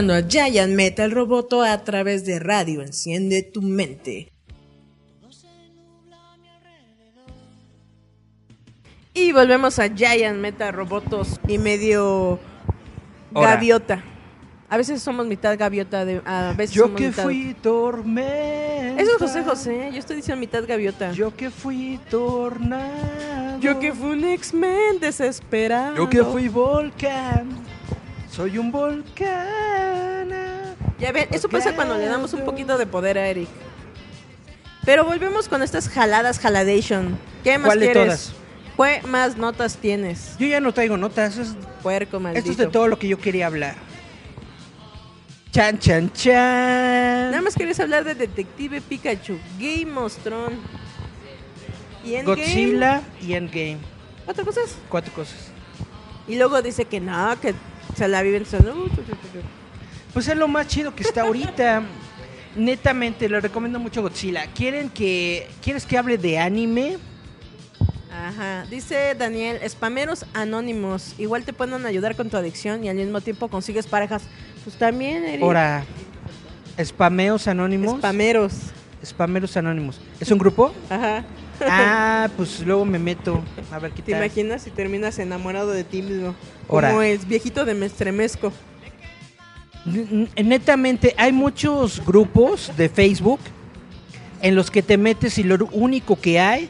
Escuchando a Giant Metal Roboto a través de Radio Enciende tu mente. Y volvemos a Giant Meta Robotos y medio gaviota. A veces somos mitad gaviota, de, a veces Yo somos que mitad- fui tormenta. Eso es José José, yo estoy diciendo mitad gaviota. Yo que fui tornado. Yo que fui un X-Men desesperado. Yo que fui volcán. Soy un volcán. Ya ven, eso pasa cuando le damos un poquito de poder a Eric. Pero volvemos con estas jaladas jaladation. ¿Qué más ¿Cuál de quieres? todas? ¿Qué más notas tienes? Yo ya no traigo notas. es- Puerco maldito. esto es de todo lo que yo quería hablar. Chan, chan, chan. Nada más querías hablar de Detective Pikachu, Game of Thrones. Y Endgame. Godzilla y Endgame. ¿Otra cosa? Cuatro cosas. Y luego dice que no, que se la viven solo. Pues es lo más chido que está ahorita. Netamente, le recomiendo mucho Godzilla. ¿Quieren que, ¿Quieres que hable de anime? Ajá. Dice Daniel, spameros anónimos. Igual te pueden ayudar con tu adicción y al mismo tiempo consigues parejas. Pues también, Eric. Ahora, Spameos Anónimos. Spameros. Spameros Anónimos. ¿Es un grupo? Ajá. Ah, pues luego me meto. A ver qué ¿Te tal. imaginas si terminas enamorado de ti mismo? Ahora. Como el viejito de Mestremesco. Netamente, hay muchos grupos de Facebook en los que te metes y lo único que hay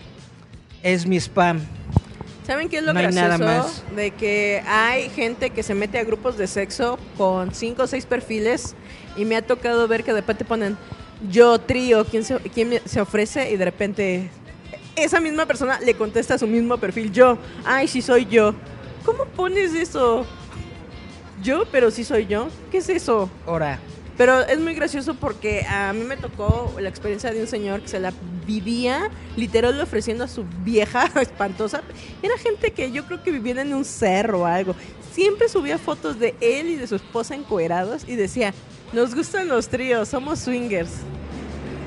es mi spam. ¿Saben qué es lo No gracioso? nada más. De que hay gente que se mete a grupos de sexo con cinco o seis perfiles y me ha tocado ver que de repente ponen yo trío, ¿quién se, quién se ofrece? Y de repente esa misma persona le contesta a su mismo perfil, yo, ay, sí soy yo. ¿cómo pones eso? Yo, pero sí soy yo. ¿Qué es eso? Ahora, Pero es muy gracioso porque a mí me tocó la experiencia de un señor que se la vivía literal ofreciendo a su vieja espantosa. Era gente que yo creo que vivían en un cerro o algo. Siempre subía fotos de él y de su esposa encuerados y decía, nos gustan los tríos, somos swingers.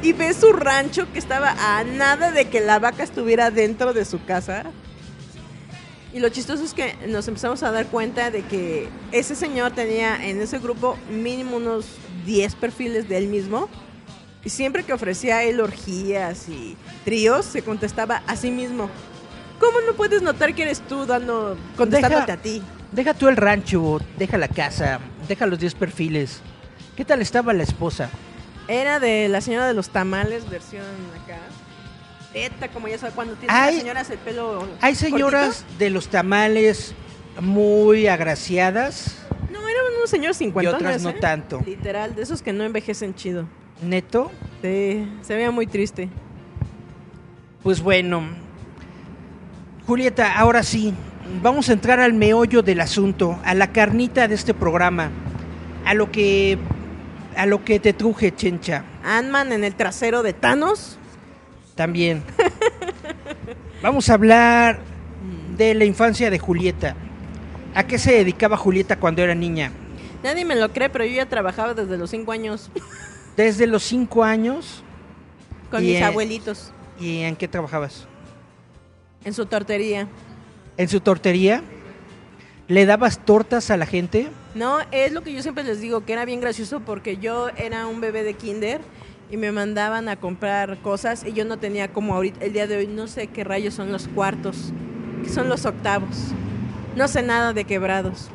Y ve su rancho que estaba a nada de que la vaca estuviera dentro de su casa. Y lo chistoso es que nos empezamos a dar cuenta de que ese señor tenía en ese grupo mínimo unos 10 perfiles de él mismo. Y siempre que ofrecía él orgías y tríos, se contestaba a sí mismo. ¿Cómo no puedes notar que eres tú dando, contestándote Deja- a ti? deja tú el rancho, deja la casa, deja los 10 perfiles. ¿Qué tal estaba la esposa? Era de la señora de los tamales, versión acá. Como ya sabe, cuando tiene Hay- las señoras el pelo. Hay señoras cortito. de los tamales muy agraciadas, No, eran unos señores 50 Y otras no tanto. Literal, de esos que no envejecen chido. neto. Sí, se veía muy triste. Pues bueno, Julieta, ahora sí, vamos a entrar al meollo del asunto, a la carnita de este programa, a lo que, a lo que te truje, Chencha, Ant-Man en el trasero de Thanos. También. Vamos a hablar de la infancia de Julieta. ¿A qué se dedicaba Julieta cuando era niña? Nadie me lo cree, pero yo ya trabajaba desde los 5 años Desde los cinco años. con mis eh, abuelitos ¿Y en qué trabajabas? en su tortería. ¿En su tortería? ¿Le dabas tortas a la gente? No, es lo que yo siempre les digo, que era bien gracioso porque yo era un bebé de kinder y me mandaban a comprar cosas y yo no tenía como ahorita, el día de hoy, no sé qué rayos son los cuartos, que son los octavos. No sé nada de quebrados.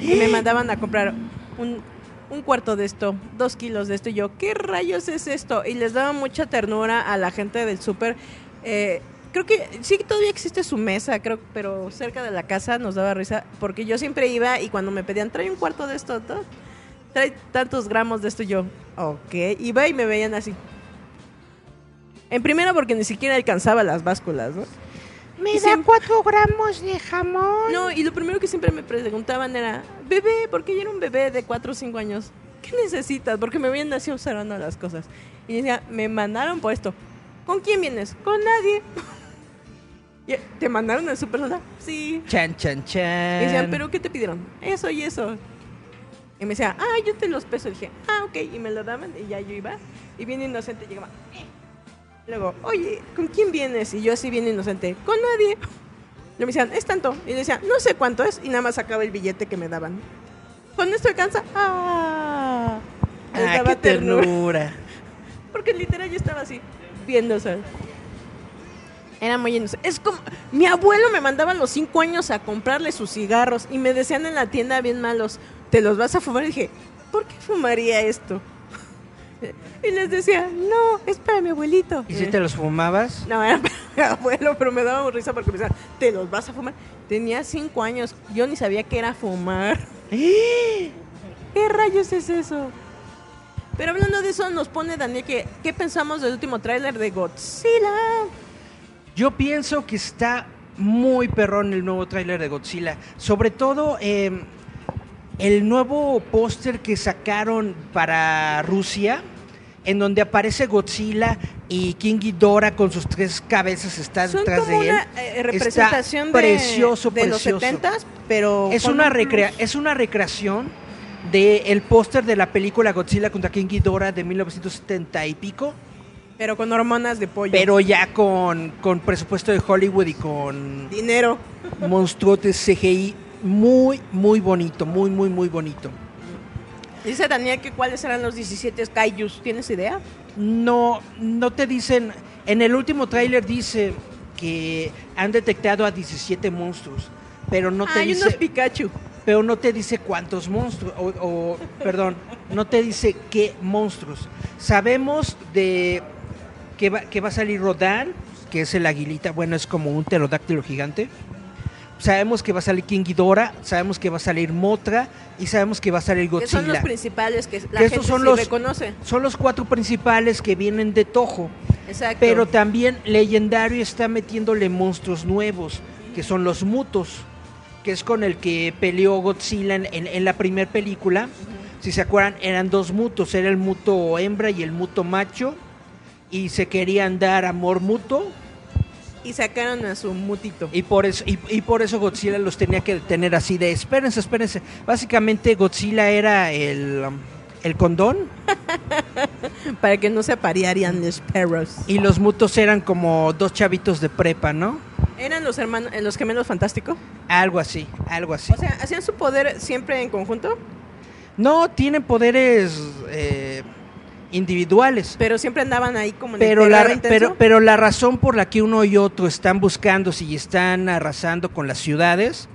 Y me mandaban a comprar un, un cuarto de esto, dos kilos de esto. Y yo, ¿qué rayos es esto? Y les daba mucha ternura a la gente del súper. Eh, creo que sí todavía existe su mesa, creo, pero cerca de la casa nos daba risa. Porque yo siempre iba y cuando me pedían, trae un cuarto de esto, ¿no? Trae tantos gramos de esto. y Yo, ok. Iba y me veían así. En primera porque ni siquiera alcanzaba las básculas, ¿no? Me Y siempre- cuatro gramos de jamón. No, y lo primero que siempre me preguntaban era, bebé, porque yo era un bebé de 4 o 5 años, ¿qué necesitas? Porque me habían nacido observando las cosas. Y decía, me mandaron por esto. ¿Con quién vienes? Con nadie. Y, ¿Te mandaron a su persona? Sí. Chan, chan, chan. Y decían, ¿pero qué te pidieron? Eso y eso. Y me decía, ah, yo te los peso. Y dije, ah, ok. Y me lo daban y ya yo iba. Y bien inocente llegaba. "Eh". Luego, oye, ¿con quién vienes? Y yo así bien inocente, con nadie. Y me decían, es tanto. Y le decía, no sé cuánto es. Y nada más sacaba el billete que me daban. ¿Con esto alcanza? Ah. Les Ah, daba qué ternura. Porque literal yo estaba así, viendo, o sea. Era muy inocente. Es como, mi abuelo me mandaba a los cinco años a comprarle sus cigarros y me decían en la tienda bien malos, ¿te los vas a fumar? Y dije, ¿por qué fumaría esto? Y les decía, no, es para mi abuelito. ¿Y si te los fumabas? No, era para mi abuelo, pero me daba risa porque me decían, ¿te los vas a fumar? Tenía cinco años, yo ni sabía qué era fumar. ¿Qué rayos es eso? Pero hablando de eso, nos pone Daniel que, ¿qué pensamos del último tráiler de Godzilla? Yo pienso que está muy perrón el nuevo tráiler de Godzilla. Sobre todo eh, el nuevo póster que sacaron para Rusia, en donde aparece Godzilla y King Ghidorah con sus tres cabezas está Son detrás como de él. una eh, representación Está de, precioso, de los precioso. 70s, pero Es una, un recrea es una recreación del póster de la película Godzilla contra King Ghidorah de 1970 y pico, Pero con hormonas de pollo. pero ya con, con presupuesto de Hollywood y con Dinero. monstruotes CGI muy, muy bonito, muy, muy, muy bonito. Dice Daniel que cuáles eran los 17 Kaijus. ¿Tienes idea? No, no te dicen, en el último tráiler dice que han detectado a 17 monstruos, pero no te Hay dice, unos Pikachu. pero no te dice cuántos monstruos, o, o, perdón, no te dice qué monstruos. Sabemos de que va, que va a salir Rodan, que es el aguilita, bueno, es como un pterodáctilo gigante. Sabemos que va a salir King Ghidorah, sabemos que va a salir Motra y sabemos que va a salir Que son los Godzilla. principales que la Que gente son sí los- reconoce. Son los cuatro principales que vienen de Toho. Exacto. Pero también Legendario está metiéndole monstruos nuevos, que son los mutos. que es con el que peleó Godzilla en, en- en la primera película. Si se acuerdan, eran dos mutos, era el muto hembra y el muto macho, y se querían dar amor mutuo, Y sacaron a su mutito. y por eso, y, y por eso Godzilla los tenía que tener así de, espérense, espérense. Básicamente Godzilla era el, um, el condón, Para que no se aparearían los perros. y los mutos eran como dos chavitos de prepa, ¿no? ¿Eran los hermanos, eh, los gemelos fantásticos? Algo así, algo así. O sea, ¿hacían su poder siempre en conjunto? No, tienen poderes eh, individuales. Pero siempre andaban ahí como en Pero el la, pero, pero la razón por la que uno y otro están buscando si están arrasando con las ciudades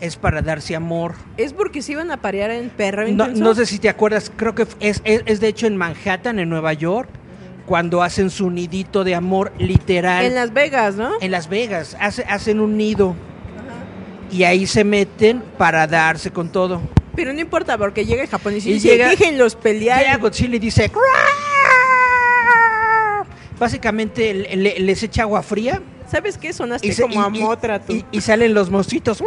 es para darse amor. ¿Es porque se iban a parear en perro No, sé si te acuerdas, creo que es, es, es de hecho en Manhattan, en Nueva York, cuando hacen su nidito de amor literal. En Las Vegas, ¿no? en Las Vegas, hace- hacen un nido y ahí se meten para darse con todo. Pero no importa, porque llega el japonés y, Y dice, llega- déjenlos pelear. Llega Godzilla y dice... Básicamente le- le- les echa agua fría ¿Sabes qué? Sonaste se- como a Motra, tú. y- y salen los monstruitos.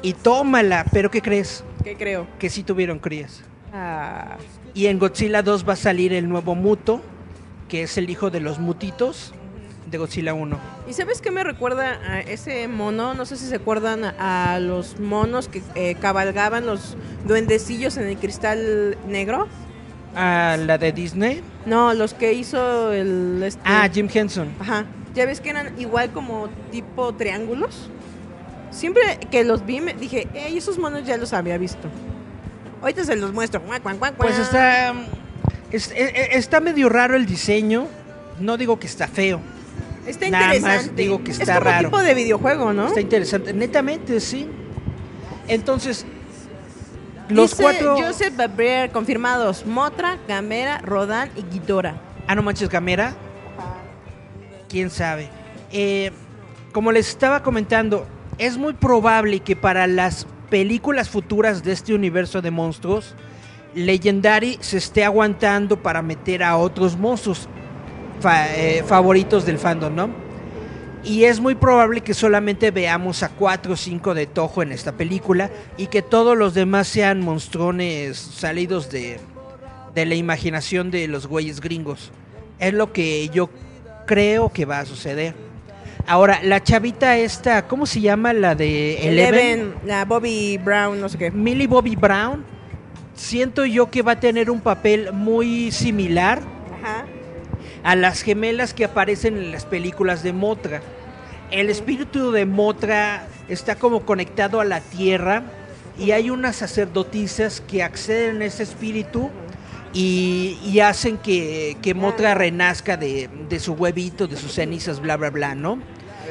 Y tómala, pero ¿qué crees? ¿Qué creo? Que sí tuvieron crías. Ah, Y en Godzilla 2 va a salir el nuevo Muto, que es el hijo de los mutitos de Godzilla 1. ¿Y sabes qué me recuerda a ese mono? No sé si se acuerdan a, a los monos que eh, cabalgaban los duendecillos en el cristal negro. Ah, la de Disney. No, los que hizo el... Este... Ah, Jim Henson. Ajá. Ya ves que eran igual como tipo triángulos. Siempre que los vi me dije, hey, esos monos ya los había visto. Ahorita se los muestro. Pues está, es- e- e- está medio raro el diseño. No digo que está feo. Está nada más digo que es está como raro. tipo de videojuego, ¿no? Está interesante. Netamente, sí. Entonces, los Dice cuatro... Joseph Babrier confirmados: Motra, Gamera, Rodan y Ghidorah. Ah, no manches, Gamera. Quién sabe. Eh, como les estaba comentando, es muy probable que para las películas futuras de este universo de monstruos, Legendary se esté aguantando para meter a otros monstruos fa- eh, favoritos del fandom, ¿no? Y es muy probable que solamente veamos a 4 o 5 de Toho en esta película y que todos los demás sean monstruones salidos de, de la imaginación de los güeyes gringos. Es lo que yo creo que va a suceder. Ahora, la chavita esta, ¿cómo se llama? La de Eleven. Eleven, la Bobby Brown, no sé qué. Millie Bobby Brown. Siento yo que va a tener un papel muy similar. A las gemelas que aparecen en las películas de Motra. El espíritu de Motra está como conectado a la tierra y hay unas sacerdotisas que acceden a ese espíritu y, y hacen que, que Motra renazca de, de su huevito, de sus cenizas, bla, bla, bla, ¿no?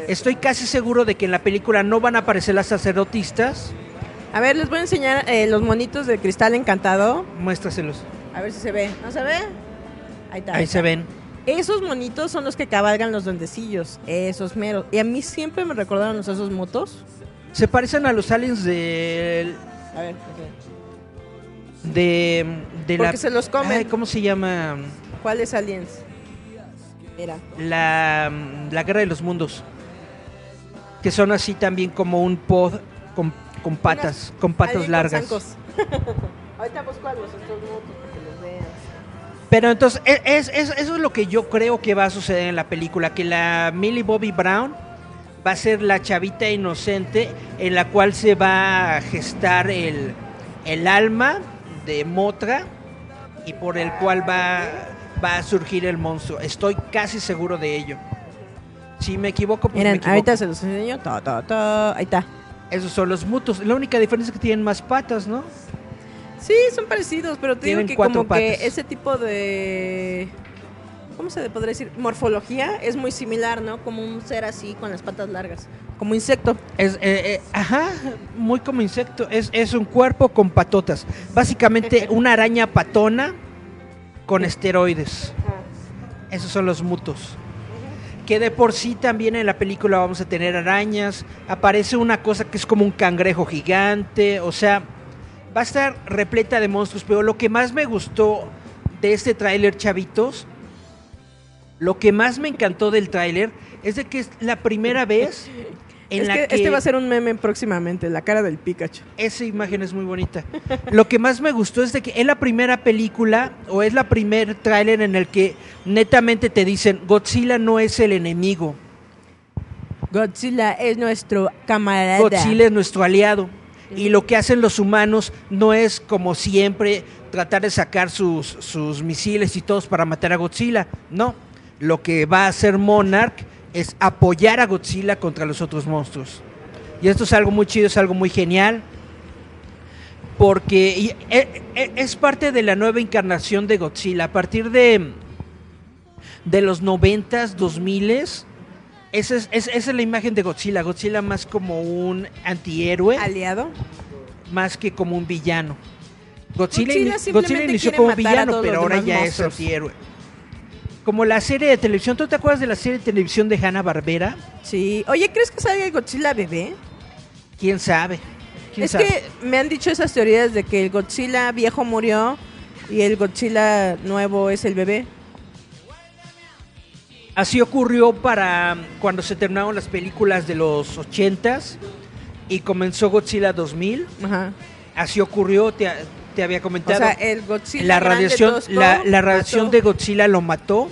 Estoy casi seguro de que en la película no van a aparecer las sacerdotistas. A ver, les voy a enseñar eh, los monitos de cristal encantado. Muéstraselos. A ver si se ve. ¿No se ve? Ahí está. Ahí se ven. Esos monitos son los que cabalgan los duendecillos. Esos meros. Y a mí siempre me recordaron los esos motos. Se parecen a los aliens del A ver, ok. de, de la Porque se los comen. Ay, ¿Cómo se llama? ¿cuáles aliens? Mira. La, la guerra de los mundos. Que son así también como un pod con, con patas, Unas- con patas con largas. zancos. Ahorita busco a los estos motos Pero entonces, e- es, es- eso es lo que yo creo que va a suceder en la película, que la Millie Bobby Brown va a ser la chavita inocente en la cual se va a gestar el, el alma de Motra y por el cual va, va a surgir el monstruo. Estoy casi seguro de ello. Si me equivoco, pues me Miren, equivoco. ahorita se los enseño. Ta, ta, ta. Ahí está. Esos son los mutos. La única diferencia es que tienen más patas, ¿no? Sí, son parecidos, pero te digo que como que ese tipo de... ¿Cómo se podría decir? Morfología es muy similar, ¿no? Como un ser así con las patas largas. Como insecto. Es, eh, eh, ajá, muy como insecto. Es, es un cuerpo con patotas. Básicamente una araña patona con esteroides. Esos son los mutos. Que de por sí también en la película vamos a tener arañas. Aparece una cosa que es como un cangrejo gigante. O sea, va a estar repleta de monstruos. Pero lo que más me gustó de este tráiler, chavitos, lo que más me encantó del tráiler es de que es la primera vez en Es la que que este va a ser un meme próximamente, la cara del Pikachu. esa imagen es muy bonita. Lo que más me gustó es de que es la primera película o es la primer tráiler en el que netamente te dicen Godzilla no es el enemigo, Godzilla es nuestro camarada. Godzilla es nuestro aliado. Y lo que hacen los humanos no es como siempre tratar de sacar sus, sus misiles y todos para matar a Godzilla. No. Lo que va a hacer Monarch es apoyar a Godzilla contra los otros monstruos. Y esto es algo muy chido, es algo muy genial. Porque e- e- es parte de la nueva encarnación de Godzilla. A partir de, de los 90s, 2000s, esa es, es- esa es la imagen de Godzilla. Godzilla más como un antihéroe, Aliado. más que como un villano. Godzilla, Godzilla inició como villano, pero ahora ya monstruos. es antihéroe. Como la serie de televisión, ¿tú te acuerdas de la serie de televisión de Hanna Barbera? Sí. Oye, ¿crees que salga el Godzilla bebé? ¿Quién sabe? ¿Quién Es sabe? que me han dicho esas teorías de que el Godzilla viejo murió y el Godzilla nuevo es el bebé. Así ocurrió para cuando se terminaron las películas de los 80s y comenzó Godzilla 2000. Ajá. Así ocurrió, te, te había O comentado. sea, el Godzilla la radiación, tosco, la, la radiación mató. de Godzilla lo mató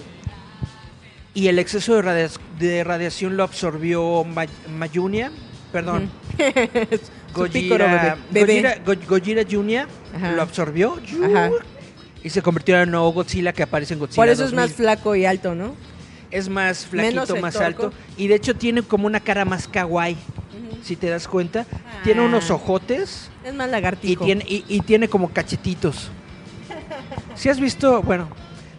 y el exceso de, radia- de radiación lo absorbió Ma- Mayunia, perdón, Gojira. Gojira, Go- Gojira Junior Ajá. lo absorbió Ajá. y se convirtió en el nuevo Godzilla que aparece en Godzilla Por eso es 2000. más flaco y alto, ¿no? Es más flaquito, más alto y de hecho tiene como una cara más kawaii, si te das cuenta. Tiene Ah. unos ojotes Es más y lagartijo. tiene, y, y tiene como cachetitos. Si has visto, bueno,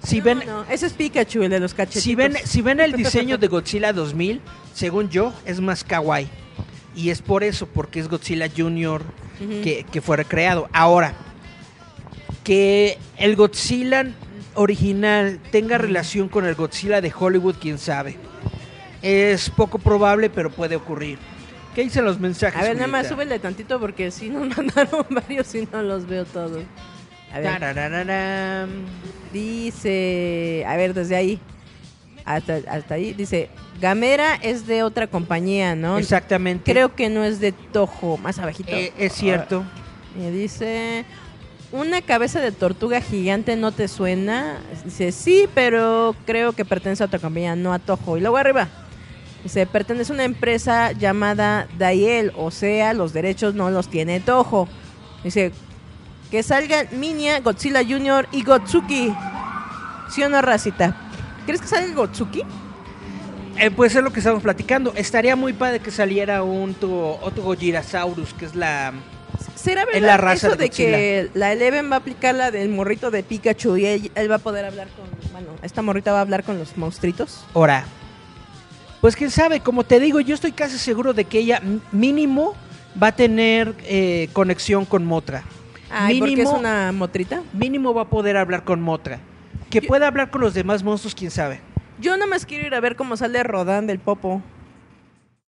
si No, ven, no, ese es Pikachu, el de los cachetitos. si ven, si ven el diseño de Godzilla 2000, según yo, es más kawaii. Y es por eso, porque es Godzilla Junior que, que fue recreado. Ahora, que el Godzilla original tenga relación con el Godzilla de Hollywood, quién sabe. Es poco probable, pero puede ocurrir. ¿Qué dicen los mensajes? A ver, nada más súbele tantito porque si nos mandaron varios y no los veo todos. A ver, dice, a ver, desde ahí hasta, hasta ahí, dice, Gamera es de otra compañía, ¿no? Exactamente. Creo que no es de Toho, más abajito. Eh, es cierto. Y dice, ¿una cabeza de tortuga gigante no te suena? Dice, sí, pero creo que pertenece a otra compañía, no a Toho. Y luego arriba, dice, pertenece a una empresa llamada Daiel, o sea, los derechos no los tiene Toho. Dice, que salgan Minia, Godzilla Jr. y Gotsuki. ¿Sí o no, racita? ¿Crees que salga Gotsuki? Eh, pues es lo que estamos platicando. Estaría muy padre que saliera un to- otro Gojirasaurus, que es la... ¿Será verdad Es la raza eso de de, que la Eleven va a aplicar la del morrito de Pikachu y él, él va a poder hablar con... Bueno, esta morrita va a hablar con los monstruitos? Hora. Pues quién sabe, como te digo, yo estoy casi seguro de que ella mínimo va a tener eh, conexión con Motra. Ay, porque es mínimo, una motrita. mínimo va a poder hablar con Motra. Que Yo- pueda hablar con los demás monstruos, quién sabe. Yo nada más quiero ir a ver cómo sale Rodan del Popo.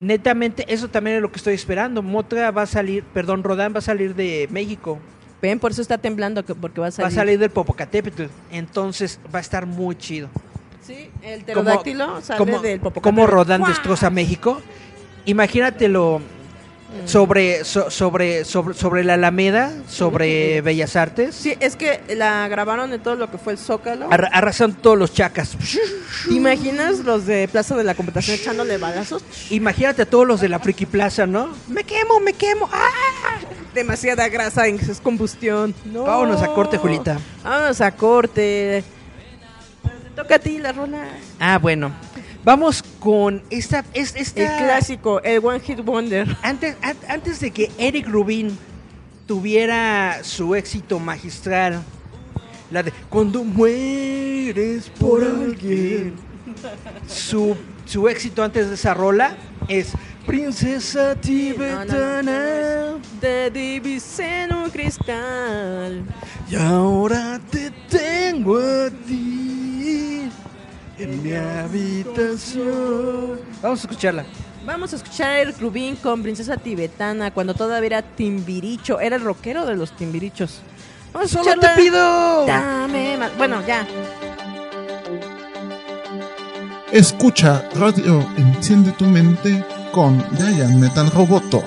Netamente, eso también es lo que estoy esperando. Motra va a salir, perdón, Rodán va a salir de México. Ven, por eso está temblando, que- porque va a Va salir. a salir del Popocatépetl. Entonces va a estar muy chido. Sí, el Como- pterodáctilo sale como, del Popocatépetl. como Rodán destroza México. Imagínatelo sobre, so- sobre, sobre, sobre la Alameda, sobre Bellas Artes. Sí, es que la grabaron de todo lo que fue el Zócalo. Arra- arrasan todos los chacas. ¿Te imaginas los de Plaza de la Computación echándole balazos? Imagínate a todos los de la Friki Plaza, ¿no? Me quemo, me quemo. ¡Ah! Demasiada grasa en es combustión. No. Vámonos a corte, Julita. Vámonos a corte. Te toca a ti la rola. Ah, bueno. Vamos con esta, es- esta El clásico, el One Hit Wonder. Antes, an- antes de que Eric Rubin tuviera su éxito magistral, la de Cuando mueres por alguien, su, su éxito antes de esa rola es Princesa Tibetana. De Diviseno Cristal. Y ahora te tengo a ti en mi habitación. Vamos a escucharla. Vamos a escuchar a Eric Rubin con Princesa Tibetana cuando todavía era Timbiricho. Era el rockero de los Timbirichos. Vamos a Solo te pido. Dame más. Bueno, ya. Escucha Radio Enciende tu Mente con Giant Metal Roboto.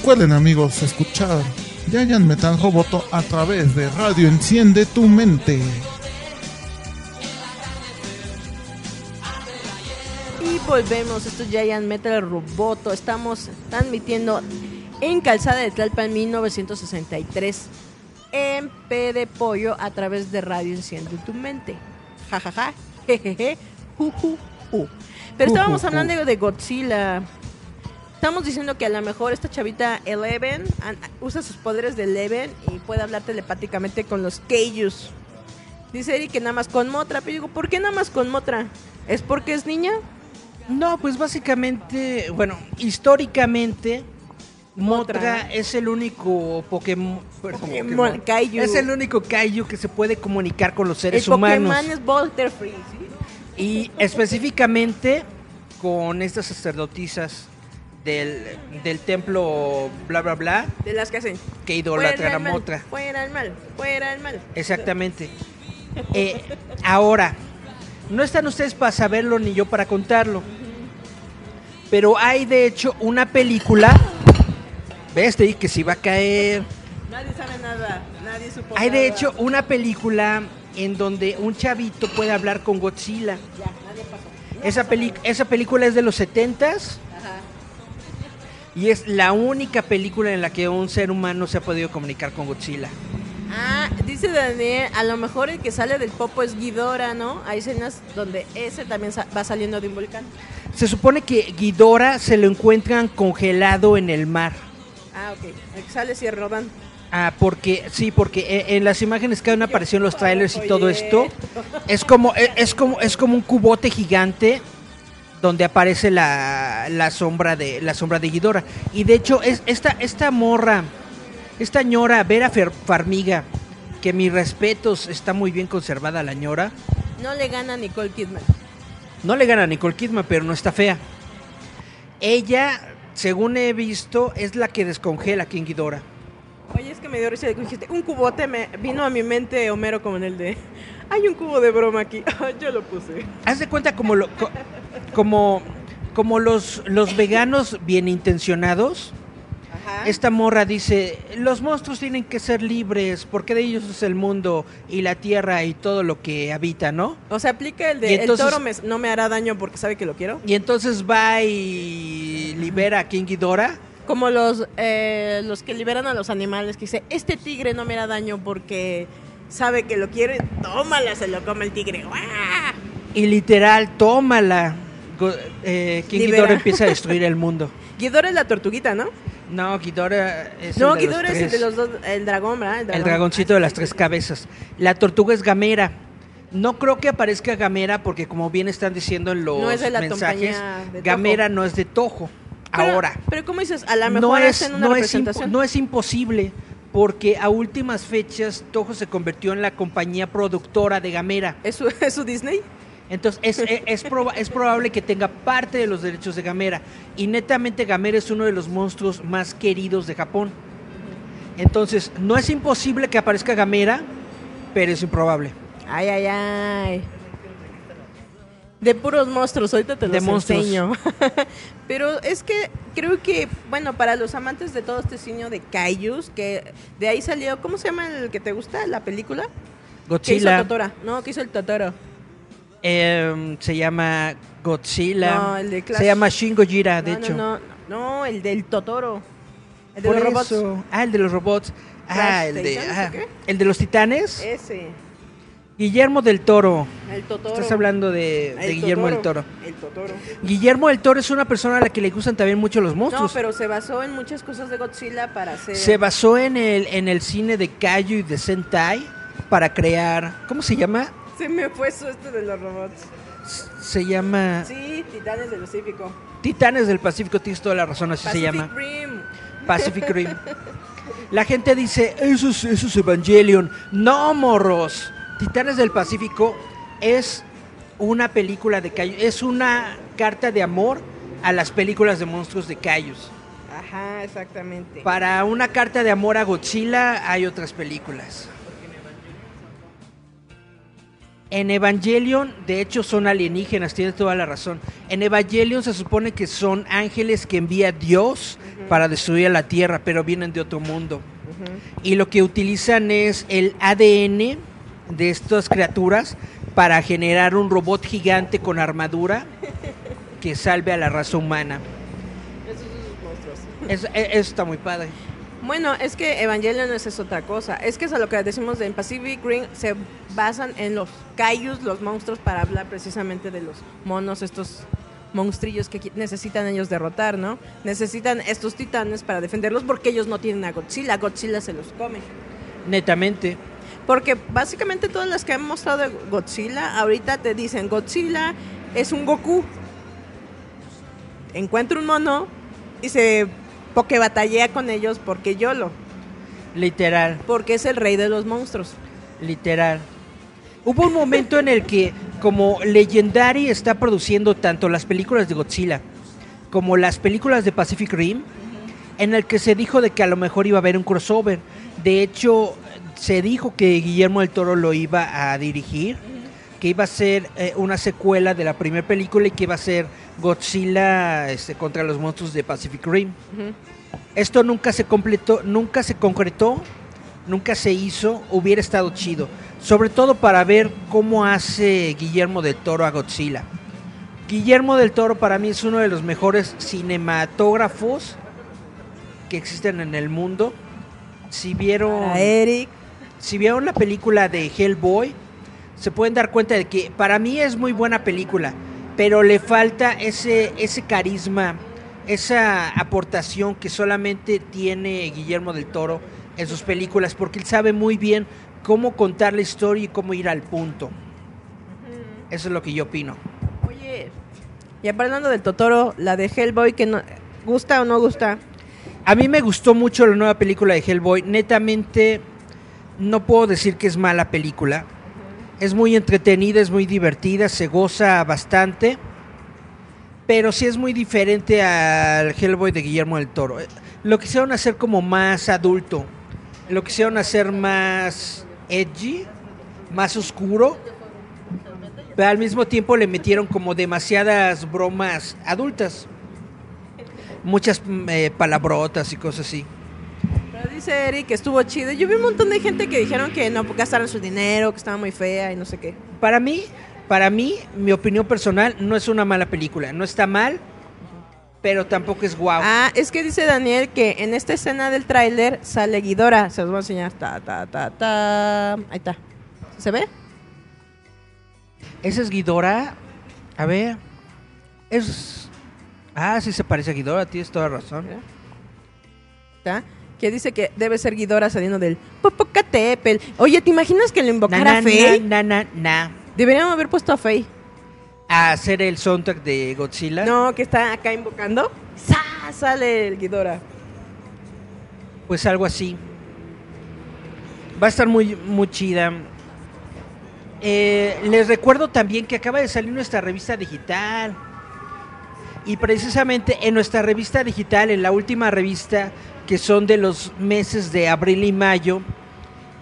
Recuerden amigos escuchar Giant Metal Roboto a través de Radio Enciende tu Mente. Y volvemos, esto es Giant Metal Roboto. Estamos transmitiendo en Calzada de Tlalpan 1963 en P de Pollo a través de Radio Enciende tu Mente. Ja, ja, ja, jejeje, ju, ju, ju. Pero estábamos hablando de Godzilla. Estamos diciendo que a lo mejor esta chavita Eleven usa sus poderes de Eleven y puede hablar telepáticamente con los Kaijus. Dice Eric que nada más con Motra. Pero digo, ¿por qué nada más con Motra? ¿Es porque es niña? No, pues básicamente, bueno, históricamente, Motra, Motra. es el único Pokémon, perdón, Pokémon, Pokémon. Kaiju. Es el único Kaiju que se puede comunicar con los seres el humanos. Pokémon es Volter Free, ¿sí? Y específicamente con estas sacerdotisas del, del templo bla bla bla De las que hacen. que idolatran a Motra. Fuera el mal, fuera el mal. Exactamente. Eh, ahora, no están ustedes para saberlo ni yo para contarlo. Pero hay de hecho una película. ¿Ves? Te dije que si va a caer. Nadie sabe nada, nadie supo Hay de hecho una película en donde un chavito puede hablar con Godzilla. Ya, nadie pasó. Esa, peli- esa película es de los 70s Ajá. Y es la única película en la que un ser humano se ha podido comunicar con Godzilla. Ah, dice Daniel, a lo mejor el que sale del popo es Guidora, ¿no? Hay escenas donde ese también va saliendo de un volcán. Se supone que Ghidorah se lo encuentran congelado en el mar. Ah, ok. El que sale Rodán. Ah, porque sí, porque e- en las imágenes que han aparecido en los trailers y todo esto es como e- es como es como un cubote gigante donde aparece la, la sombra de la sombra de Ghidorah. Y de hecho es esta esta morra esta ñora Vera Fer- Farmiga que mis respetos está muy bien conservada la ñora. No le gana a Nicole Kidman. no le gana a Nicole Kidman pero no está fea. Ella según he visto es la que descongela aquí en Ghidorah. Oye, es que me dio risa de que dijiste, un cubote, me vino a mi mente Homero como en el de, hay un cubo de broma aquí, yo lo puse. Haz de cuenta como lo, co- como como los los veganos bien intencionados. Ajá. Esta morra dice, los monstruos tienen que ser libres porque de ellos es el mundo y la tierra y todo lo que habita, ¿no? O sea, aplica el Y de, entonces- el toro me- no me hará daño porque sabe que lo quiero. Y entonces va y libera a King Ghidorah. Como los, eh, los que liberan a los animales, que dice, este tigre no me hará daño porque sabe que lo quiero, y tómala, se lo come el tigre. ¡Guau! Y literal, tómala. Eh, King. Ghidorah empieza a destruir el mundo. Ghidorah es la tortuguita, ¿no? No, Ghidorah es no, el Ghidorah es el de los dos, el dragón, ¿verdad? El dragoncito de las tres cabezas. La tortuga es Gamera. No creo que aparezca Gamera porque como bien están diciendo en los No es de la mensajes, de. Gamera no es de Tojo. Pero- Ahora, Pero ¿cómo dices? A lo mejor no es, hacen una no, es no imposible porque a últimas fechas Toho se convirtió en la compañía productora de Gamera. ¿Es, su, es su Disney? Entonces es, es, es proba- es probable que tenga parte de los derechos de Gamera. Y netamente Gamera es uno de los monstruos más queridos de Japón. Entonces no es imposible que aparezca Gamera, pero es improbable. Ay, ay, ay. De puros monstruos, ahorita te los De enseño. Pero es que creo que, bueno, para los amantes de todo este cine de Kaijus, que de ahí salió, ¿cómo se llama el que te gusta? ¿La película? ¿Qué hizo Godzilla Totora? No, ¿qué hizo el Totoro? Em, se llama Godzilla. No, el de Clash. se llama Shin Gojira, de no, hecho. No, no, no, el del Totoro. El de Por los robots. eso. Ah, el de los robots. Ah, el de, ah, el de los titanes. Ese, Guillermo del Toro. el Totoro. Estás hablando de, de El Guillermo del Toro. El Totoro. Guillermo del Toro es una persona a la que le gustan también mucho los No, monstruos. pero se basó en muchas cosas de Godzilla para hacer... Se basó en el, en el cine de Kaiju y de Sentai para crear. ¿Cómo se llama? Se me fue eso este de los robots. Se llama Sí, Titanes del Pacífico. Titanes del Pacífico. Tienes toda la razón, así se Pacific llama. Rim. Pacific Rim. La gente dice, eso es, eso es Evangelion. No, morros. Titanes del Pacífico es una película de Kaiju. Es una carta de amor a las películas de monstruos de Kaijus. Ajá, exactamente. Para una carta de amor a Godzilla hay otras películas. En Evangelion, de hecho, son alienígenas, tienes toda la razón. En Evangelion se supone que son ángeles que envía Dios para destruir a la Tierra, pero vienen de otro mundo. Y lo que utilizan es el ADN de estas criaturas para generar un robot gigante con armadura que salve a la raza humana. Eso, e- eso está muy padre. Bueno, es que Evangelion es, es otra cosa. Es que es a lo que decimos de en Pacific Rim se basan en los kaijus, los monstruos, para hablar precisamente de los monos, estos monstrillos que necesitan ellos derrotar, ¿no? Necesitan estos titanes para defenderlos porque ellos no tienen a Godzilla. Godzilla se los come. Netamente. Porque básicamente todas las que han mostrado de Godzilla, ahorita te dicen Godzilla es un Goku. Encuentra un mono y se porque batallea con ellos porque YOLO, Literal. porque es el rey de los monstruos. Literal. Hubo un momento en el que, como Legendary está produciendo tanto las películas de Godzilla como las películas de Pacific Rim, en el que se dijo de que a lo mejor iba a haber un crossover. De hecho, se dijo que Guillermo del Toro lo iba a dirigir, que iba a ser eh, una secuela de la primera película y que iba a ser Godzilla este, contra los monstruos de Pacific Rim. Esto nunca se completó, nunca se concretó, nunca se hizo, hubiera estado chido. Sobre todo para ver cómo hace Guillermo del Toro a Godzilla. Guillermo del Toro para mí es uno de los mejores cinematógrafos que existen en el mundo. Si vieron, Eric, si vieron la película de Hellboy, se pueden dar cuenta de que para mí es muy buena película, pero le falta ese, ese carisma, esa aportación que solamente tiene Guillermo del Toro en sus películas, porque él sabe muy bien cómo contar la historia y cómo ir al punto. Eso es lo que yo opino. oye, y hablando del Totoro, la de Hellboy, que no, ¿gusta o no gusta? A mí me gustó mucho la nueva película de Hellboy. Netamente, no puedo decir que es mala película. Es muy entretenida, es muy divertida, se goza bastante. Pero sí es muy diferente al Hellboy de Guillermo del Toro. Eh, Lo quisieron hacer como más adulto. Lo quisieron hacer más edgy, más oscuro. Pero al mismo tiempo le metieron como demasiadas bromas adultas. Muchas mm, eh, palabrotas y cosas así. Eric que estuvo chido. Yo vi un montón de gente que dijeron que no gastaron su dinero, que estaba muy fea y no sé qué. Para mí, para mí, mi opinión personal, no es una mala película. No está mal, pero tampoco es guau. Ah, es que dice Daniel que en esta escena del tráiler sale Guidora. Se los voy a enseñar. Ta, ta, ta, ta. Ahí está. ¿Se ve? Esa es Guidora. A ver. Es. Ah, sí se parece a Guidora, tienes toda razón. ¿Está? Que dice que debe ser Guidora saliendo del Popocatépetl. Oye, ¿te imaginas que Na, invocara a Faye? na, na, na. Deberíamos haber puesto a Faye. A hacer el soundtrack de Godzilla. No, que está acá invocando. ¡Sa! Sale el Guidora. Pues algo así. Va a estar muy, muy chida. Eh, les recuerdo también que acaba de salir nuestra revista digital. Y precisamente en nuestra revista digital, en la última revista, que son de los meses de abril y mayo,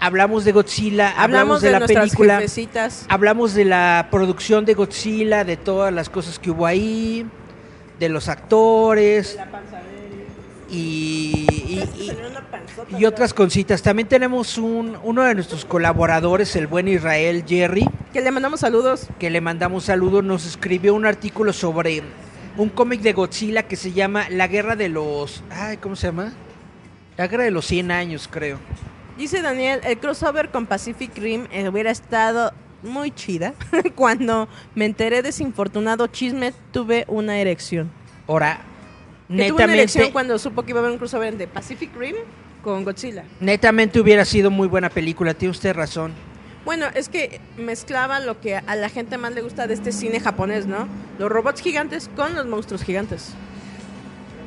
hablamos de Godzilla, hablamos, Hablamos de, de, la película, jefecitas. hablamos de la producción de Godzilla, de todas las cosas que hubo ahí, de los actores y, y- y- y otras cositas. También tenemos un, uno de nuestros colaboradores, el buen Israel Jerry, Que le mandamos saludos. que le mandamos saludos, nos escribió un artículo sobre un cómic de Godzilla que se llama La Guerra de los... Ay, ¿cómo se llama? La Guerra de los 100 años, creo. Dice Daniel, el crossover con Pacific Rim eh, hubiera estado muy chida. Cuando me enteré de ese infortunado chisme, tuve una erección. Ahora, Que tuve una erección netamente, cuando supo que iba a haber un crossover de Pacific Rim con Godzilla. netamente hubiera sido muy buena película, tiene usted razón. Bueno, es que mezclaba lo que a la gente más le gusta de este cine japonés, ¿no? Los robots gigantes con los monstruos gigantes.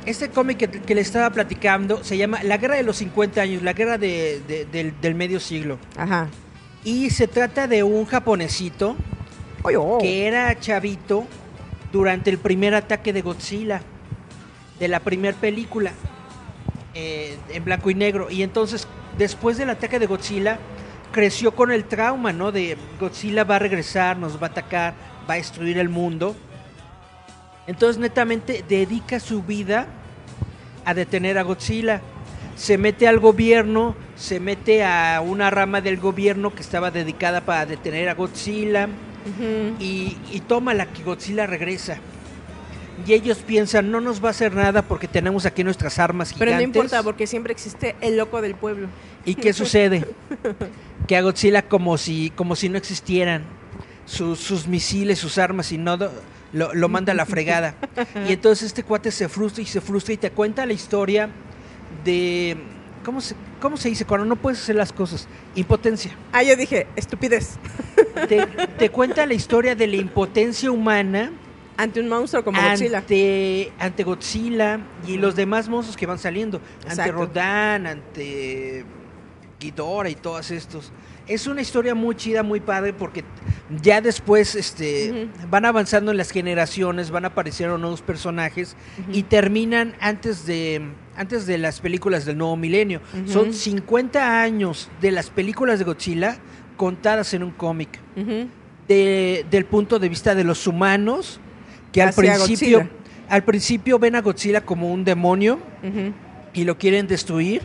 Este cómic que, que le estaba platicando se llama La Guerra de los 50 años, la guerra de- de- del, del medio siglo. Ajá. Y se trata de un japonesito oh. que era chavito durante el primer ataque de Godzilla, de la primera película, eh, en blanco y negro. Y entonces, después del ataque de Godzilla, creció con el trauma, ¿no? De Godzilla va a regresar, nos va a atacar, va a destruir el mundo. Entonces, netamente, dedica su vida a detener a Godzilla. Se mete al gobierno, se mete a una rama del gobierno que estaba dedicada para detener a Godzilla y, y toma la que Godzilla regresa. Y ellos piensan, no nos va a hacer nada porque tenemos aquí nuestras armas Pero gigantes. no importa porque siempre existe el loco del pueblo. ¿Y qué sucede? Que a Godzilla como si, como si no existieran sus, sus misiles, sus armas y no lo, lo manda a la fregada. Y entonces este cuate se frustra y se frustra y te cuenta la historia de... ¿Cómo se, cómo se dice? Cuando no puedes hacer las cosas. Impotencia. Ah, yo dije, estupidez. Te, te cuenta la historia de la impotencia humana Ante un monstruo como Godzilla. ante, Godzilla y los demás monstruos que van saliendo. Ante. Rodan, ante Ghidorah y todos estos. Es una historia muy chida, muy padre, porque ya después este, van avanzando en las generaciones, van apareciendo nuevos personajes y terminan antes de, antes de las películas del nuevo milenio. Son 50 años de las películas de Godzilla contadas en un cómic de- del punto de vista de los humanos que al principio Godzilla. al principio ven a Godzilla como un demonio. Y lo quieren destruir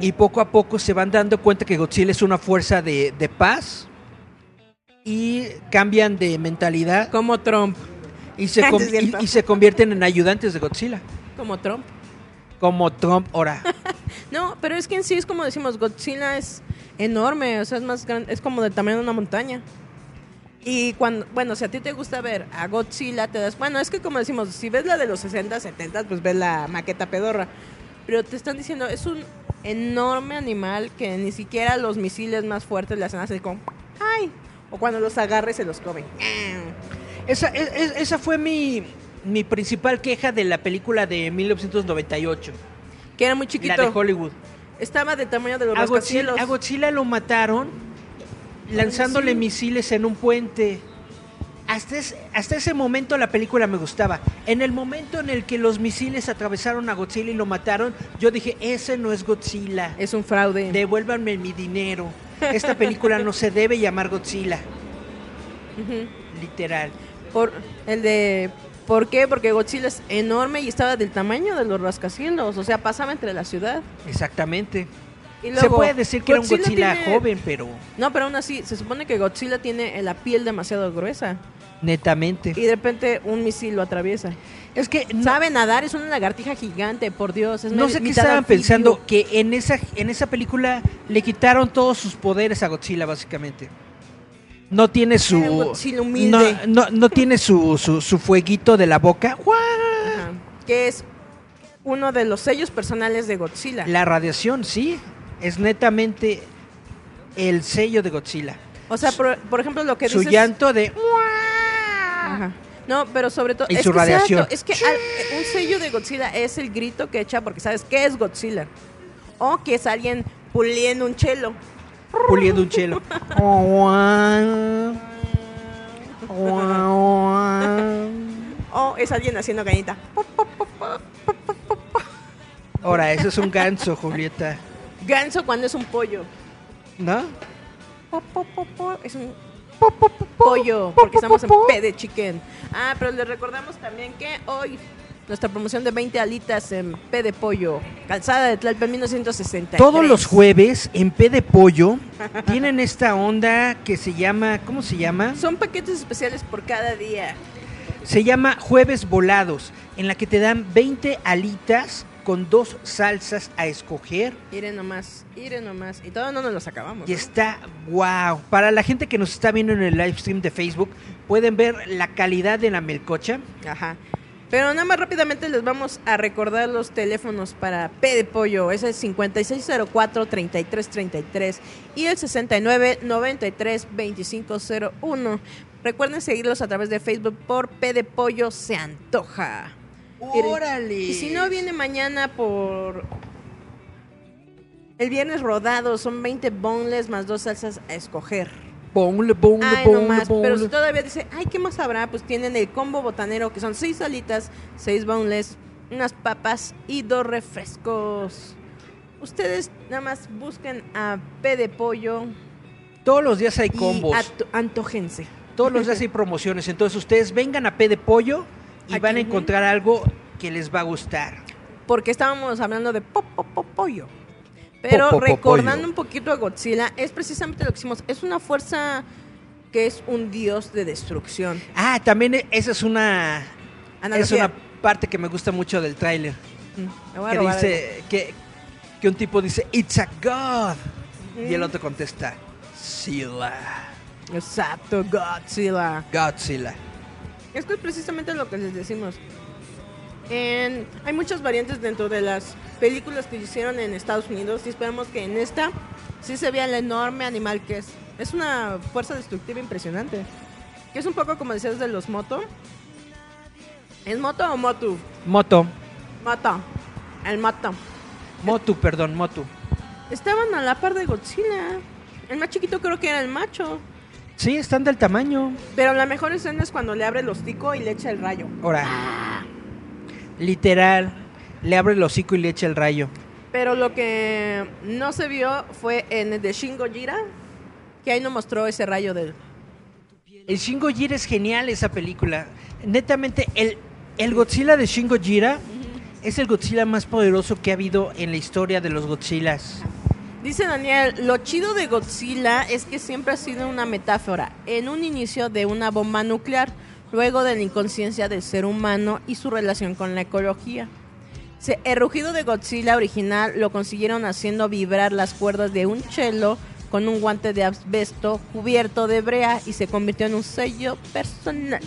y poco a poco se van dando cuenta que Godzilla es una fuerza de, de paz y cambian de mentalidad Como Trump. y se, y se convierten en ayudantes de Godzilla Como Trump. como Trump ahora No, pero es que en sí es como decimos, Godzilla es enorme, o sea, es más grande, es como del tamaño de una montaña. Y cuando, bueno, si a ti te gusta ver a Godzilla, te das, bueno, es que como decimos, si ves la de los 60, 70, pues ves la maqueta pedorra. Pero te están diciendo, es un enorme animal que ni siquiera los misiles más fuertes le hacen así como, ¡ay! O cuando los agarra y se los come. esa, es- es- esa fue mi, mi principal queja de la película de 1998 Que era muy la chiquito. de Hollywood Estaba del tamaño de los a Godzilla, a Godzilla lo mataron lanzándole misiles en un puente. Hasta, es- hasta ese momento la película me gustaba. En el momento en el que los misiles atravesaron a Godzilla y lo mataron, yo dije, ese no es Godzilla. Es un fraude. Devuélvanme mi dinero. Esta película no se debe llamar Godzilla. Literal. Por el de ¿Por qué? Porque Godzilla es enorme y estaba del tamaño de los rascacielos, o sea, pasaba entre la ciudad. Exactamente. Y se puede decir que era un Godzilla tiene- joven, pero No, pero aún así, se supone que Godzilla tiene la piel demasiado gruesa netamente. y de repente un misil lo atraviesa. Es que no, Sabe nadar, es una lagartija gigante, por Dios. Es no sé qué estaban anfibio. pensando, que en esa, en esa película le quitaron todos sus poderes a Godzilla, básicamente. No tiene su... No, no, no tiene su, su, su fueguito de la boca. Que es uno de los sellos personales de Godzilla. La radiación, sí. Es netamente el sello de Godzilla. O sea, por, por ejemplo, lo que su dices... llanto de... Ajá. No, pero sobre todo... Y es su que radiación. es que al- un sello de Godzilla es el grito que echa porque sabes qué es Godzilla. O que es alguien puliendo un chelo. puliendo un chelo. O es alguien haciendo cañita. Ahora, eso es un ganso, Julieta. Ganso cuando es un pollo. ¿No? Es un pollo, porque estamos en P de chicken. Ah, pero les recordamos también que hoy nuestra promoción de 20 alitas en P de pollo, calzada de Tlalpan 1960. Todos los jueves en P de Pollo tienen esta onda que se llama, ¿cómo se llama? Son paquetes especiales por cada día. Se llama Jueves Volados, en la que te dan 20 alitas con dos salsas a escoger. Miren nomás, miren nomás. Y todavía no nos los acabamos. Y ¿no? está wow. Para la gente que nos está viendo en el live stream de Facebook, pueden ver la calidad de la melcocha. Ajá. Pero nada más rápidamente les vamos a recordar los teléfonos para P de Pollo. Es el 5604-3333 y el 6993-2501. Recuerden seguirlos a través de Facebook por P de Pollo Se Antoja. ¡Órale! Y si no viene mañana por el viernes rodado, son 20 boneless más dos salsas a escoger. Ponle, ponle, Ay, ponle, no más. Pero si todavía dice, ay, ¿qué más habrá? Pues tienen el combo botanero, que son seis alitas, seis boneless, unas papas y dos refrescos. Ustedes nada más busquen a P de Pollo Todos los días hay Y combos. ato- antójense. Todos los días hay promociones. Entonces ustedes vengan a P de Pollo y Aquí, van a encontrar algo que les va a gustar. Porque estábamos hablando de pop, pop, pop, pollo. Pero Po, po, po, recordando pollo. un poquito a Godzilla, es precisamente lo que hicimos. Es una fuerza que es un dios de destrucción. Ah, también e- esa es una, es una parte que me gusta mucho del tráiler. Mm, me voy a Que dice que, que un tipo dice, It's a God. Y el otro contesta, Sila. Exacto, Godzilla. Godzilla. Es que es precisamente lo que les decimos. En- hay muchas variantes dentro de las películas que hicieron en Estados Unidos y esperamos que en esta sí se vea el enorme animal que es. Es una fuerza destructiva impresionante. Que es un poco como decías de los moto. ¿Es moto o motu? Moto. Moto. El moto. Motu, perdón, Motu. Estaban a la par de Godzilla. El más chiquito creo que era el macho. Sí, están del tamaño. Pero la mejor escena es cuando le abre el hocico y le echa el rayo. Ahora, literal, le abre el hocico y le echa el rayo. Pero lo que no se vio fue en el de Shin Gojira, que ahí no mostró ese rayo del... El Shin Gojira es genial esa película. Netamente, el, el Godzilla de Shin Gojira es el Godzilla más poderoso que ha habido en la historia de los Godzillas. Dice Daniel, lo chido de Godzilla es que siempre ha sido una metáfora, en un inicio de una bomba nuclear, luego de la inconsciencia del ser humano y su relación con la ecología. El rugido de Godzilla original lo consiguieron haciendo vibrar las cuerdas de un cello con un guante de asbesto cubierto de brea y se convirtió en un sello personal.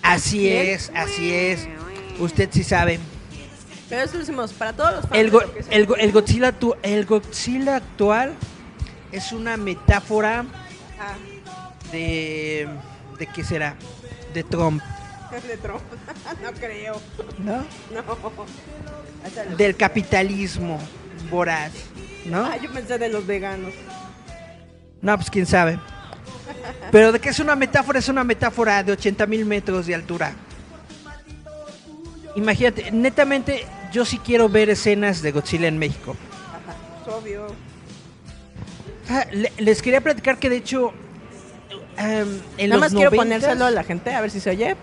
Así es, así es. Usted sí sabe. Pero eso lo decimos para todos los fans El, Go- lo el, Go- el Godzilla, tu- el Godzilla actual es una metáfora Ah, de... ¿De qué será? De Trump, de Trump. no creo. ¿no? No. Del capitalismo voraz, ¿no? Ah, yo pensé de los veganos. No, pues quién sabe. Pero de que es una metáfora, es una metáfora de 80 mil metros de altura. Imagínate, netamente, yo sí quiero ver escenas de Godzilla en México. Es obvio. Ah, le- les quería platicar que de hecho, en Nada los más quiero 90s, ponérselo a la gente a ver si se oye.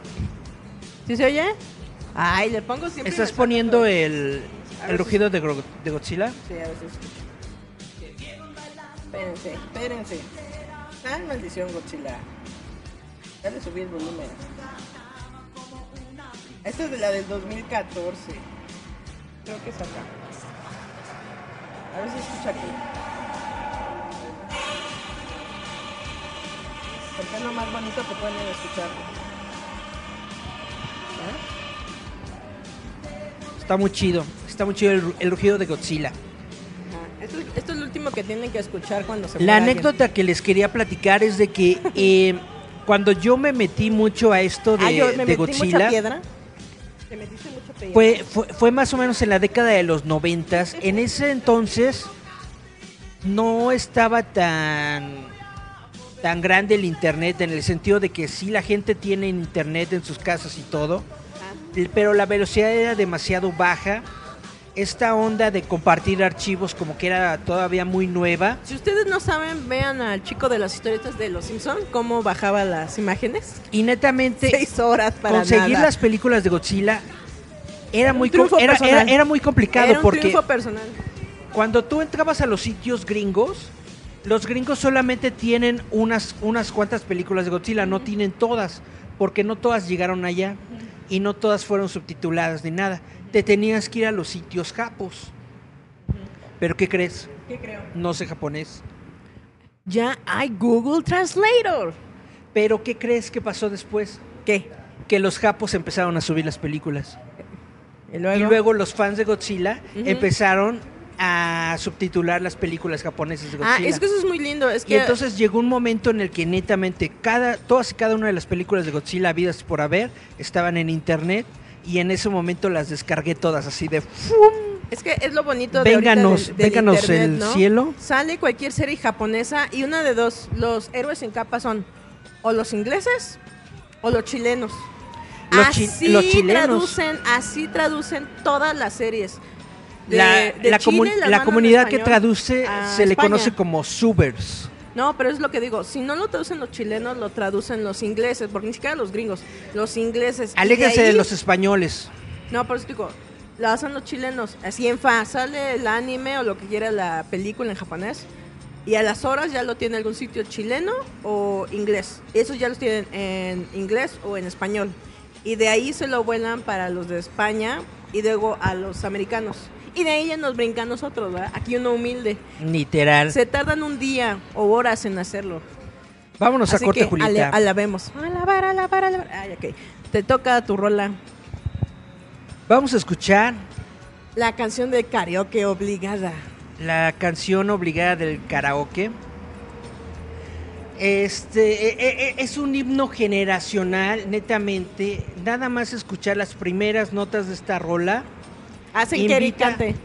¿Sí se oye? Ay, le pongo siempre. ¿Estás poniendo el, el si- rugido de, de Godzilla? Sí, a ver si escucho. Espérense, espérense. Ay, maldición, Godzilla. Ya le subí el volumen. Esta es de la del 2014. Creo que es acá. A ver si escucha aquí. Porque es lo más bonito que pueden escuchar. Está muy chido, está muy chido el, ru- el rugido de Godzilla. Esto, es- esto es lo último que tienen que escuchar cuando se La alguien. anécdota que les quería platicar es de que eh, cuando yo me metí mucho a esto de, Ah, yo me de metí Godzilla, mucha piedra. Metiste fue, fue, fue más o menos en la década de los noventas. En ese entonces no estaba tan tan grande el internet en el sentido de que sí la gente tiene internet en sus casas y todo, pero la velocidad era demasiado baja. Esta onda de compartir archivos como que era todavía muy nueva. Si ustedes no saben, vean al chico de las historietas de Los Simpson cómo bajaba las imágenes. Y netamente Seis horas para conseguir nada. las películas de Godzilla era un muy, era, era- era muy complicado Era un porque personal. cuando tú entrabas a los sitios gringos, los gringos solamente tienen unas, unas cuantas películas de Godzilla, no tienen todas, porque no todas llegaron allá y no todas fueron subtituladas ni nada. Te tenías que ir a los sitios japos. Pero ¿qué crees? ¿Qué creo? No sé japonés. Ya hay Google Translator. Pero ¿qué crees que pasó después? ¿Qué? Que los japos empezaron a subir las películas. Y luego, Y luego los fans de Godzilla empezaron a subtitular las películas japonesas de Ah, Godzilla. es que eso es muy lindo. Es Y entonces llegó un momento en el que netamente cada, todas y cada una de las películas de Godzilla habidas por haber estaban en internet y en ese momento las descargué todas así de ¡fum! es que es lo bonito de Vénganos, del- del vénganos internet, el ¿no? cielo. Sale cualquier serie japonesa y una de dos, los héroes en capa son o los ingleses o los chilenos. Los chi- así los chilenos. traducen, así traducen todas las series. De- La, de la, Chile comu- las la mandan comunidad que traduce se le conoce como subers. No, pero es lo que digo, si no lo traducen los chilenos, lo traducen los ingleses, porque ni siquiera los gringos, los ingleses. Aléjense de, ahí- los españoles. No, por eso digo, lo hacen los chilenos, así en fa, sale el anime o lo que quiera la película en japonés, y a las horas ya lo tiene algún sitio chileno o inglés. Esos ya los tienen en inglés o en español. Y de ahí se lo vuelan para los de España y luego a los americanos. Y de ahí ya nos brincan nosotros, ¿verdad? Aquí uno humilde. Literal. Se tardan un día o horas en hacerlo. Vámonos Así a corte, que Julieta. ale- alabemos. Alabar, alabar, alabar. Ay, ok. Te toca tu rola. Vamos a escuchar La canción de karaoke obligada. la canción obligada del karaoke. Este eh, eh, eh, es un himno generacional, netamente. Nada más escuchar las primeras notas de esta rola Hacen que Invita- cante.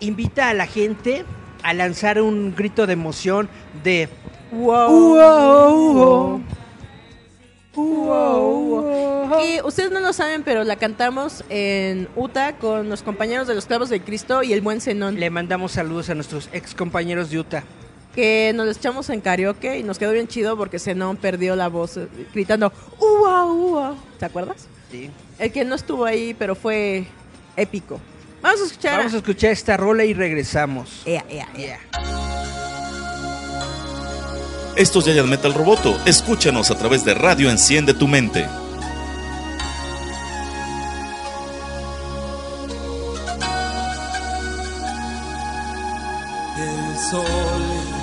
invita a la gente a lanzar un grito de emoción de Wow. Wow. Y ustedes no lo saben, pero la cantamos en Utah con los compañeros de los Clavos de Cristo y el buen Zenón. Le mandamos saludos a nuestros ex compañeros de Utah. Que nos lo echamos en karaoke y nos quedó bien chido porque Zenón perdió la voz eh, gritando ¡Ua, ua! ¿Te acuerdas? Sí. El que no estuvo ahí, pero fue épico. Vamos a escuchar. Vamos a escuchar esta rola y regresamos. Ea, ea, ea. Esto es Giant Metal Roboto. Escúchanos a través de Radio Enciende tu Mente. El sol,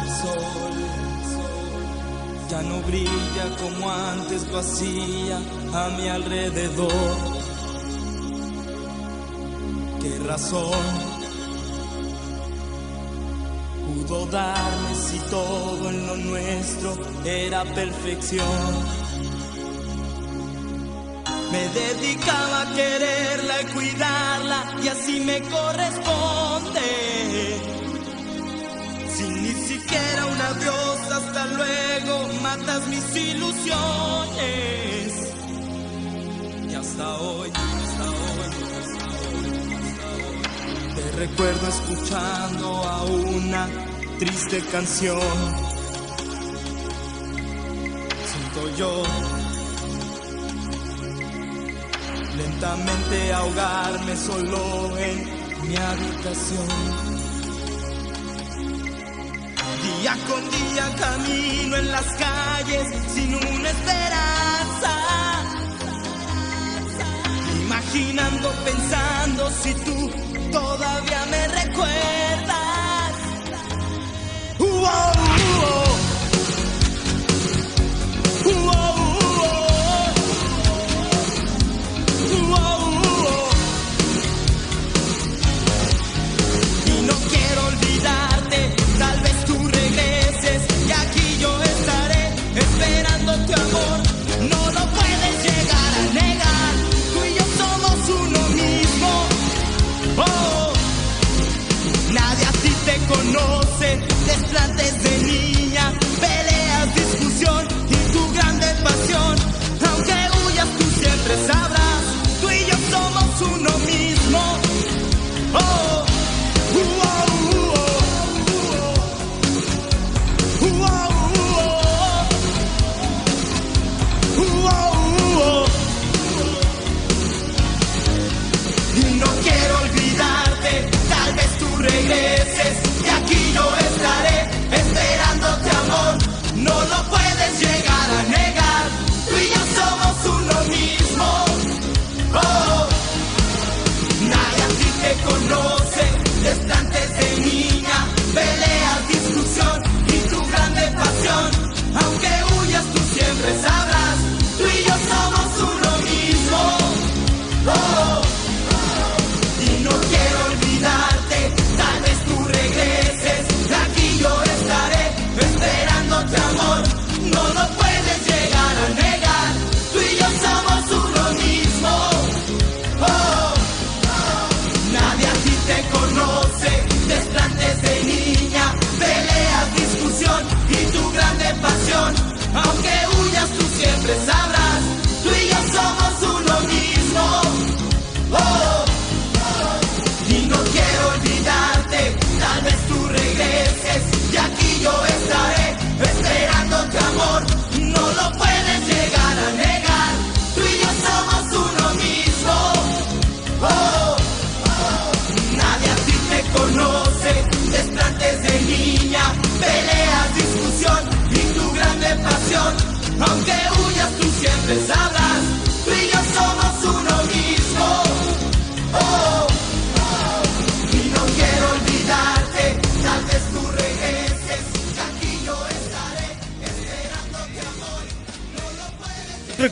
el sol, el sol ya no brilla como antes lo hacía a mi alrededor. ¿Qué razón pudo darme si todo en lo nuestro era perfección? Me dedicaba a quererla y cuidarla y así me corresponde. Sin ni siquiera un adiós, hasta luego, matas mis ilusiones. Y hasta hoy, hasta hoy, te recuerdo escuchando a una triste canción. Siento yo lentamente ahogarme solo en mi habitación. Día con día camino en las calles sin una esperanza. Imaginando, pensando si tú todavía me recuerdas. Uh, uh, se conocen, desplantes de niña, peleas, discusión y tu grande pasión. Aunque huyas, tú siempre sabrás, tú y yo somos uno mismo. Oh.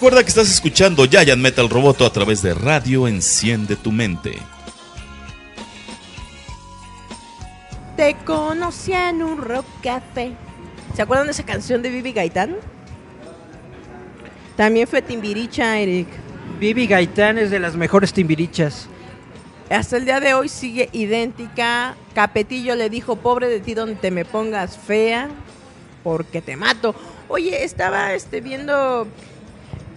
Recuerda que estás escuchando Giant Metal Roboto a través de Radio Enciende tu Mente. Te conocí en un rock café. ¿Se acuerdan de esa canción de Vivi Gaitán? También fue Timbiricha, Eric. Vivi Gaitán es de las mejores timbirichas. Hasta el día de hoy sigue idéntica. Capetillo le dijo, pobre de ti donde te me pongas fea, porque te mato. Oye, estaba este, viendo,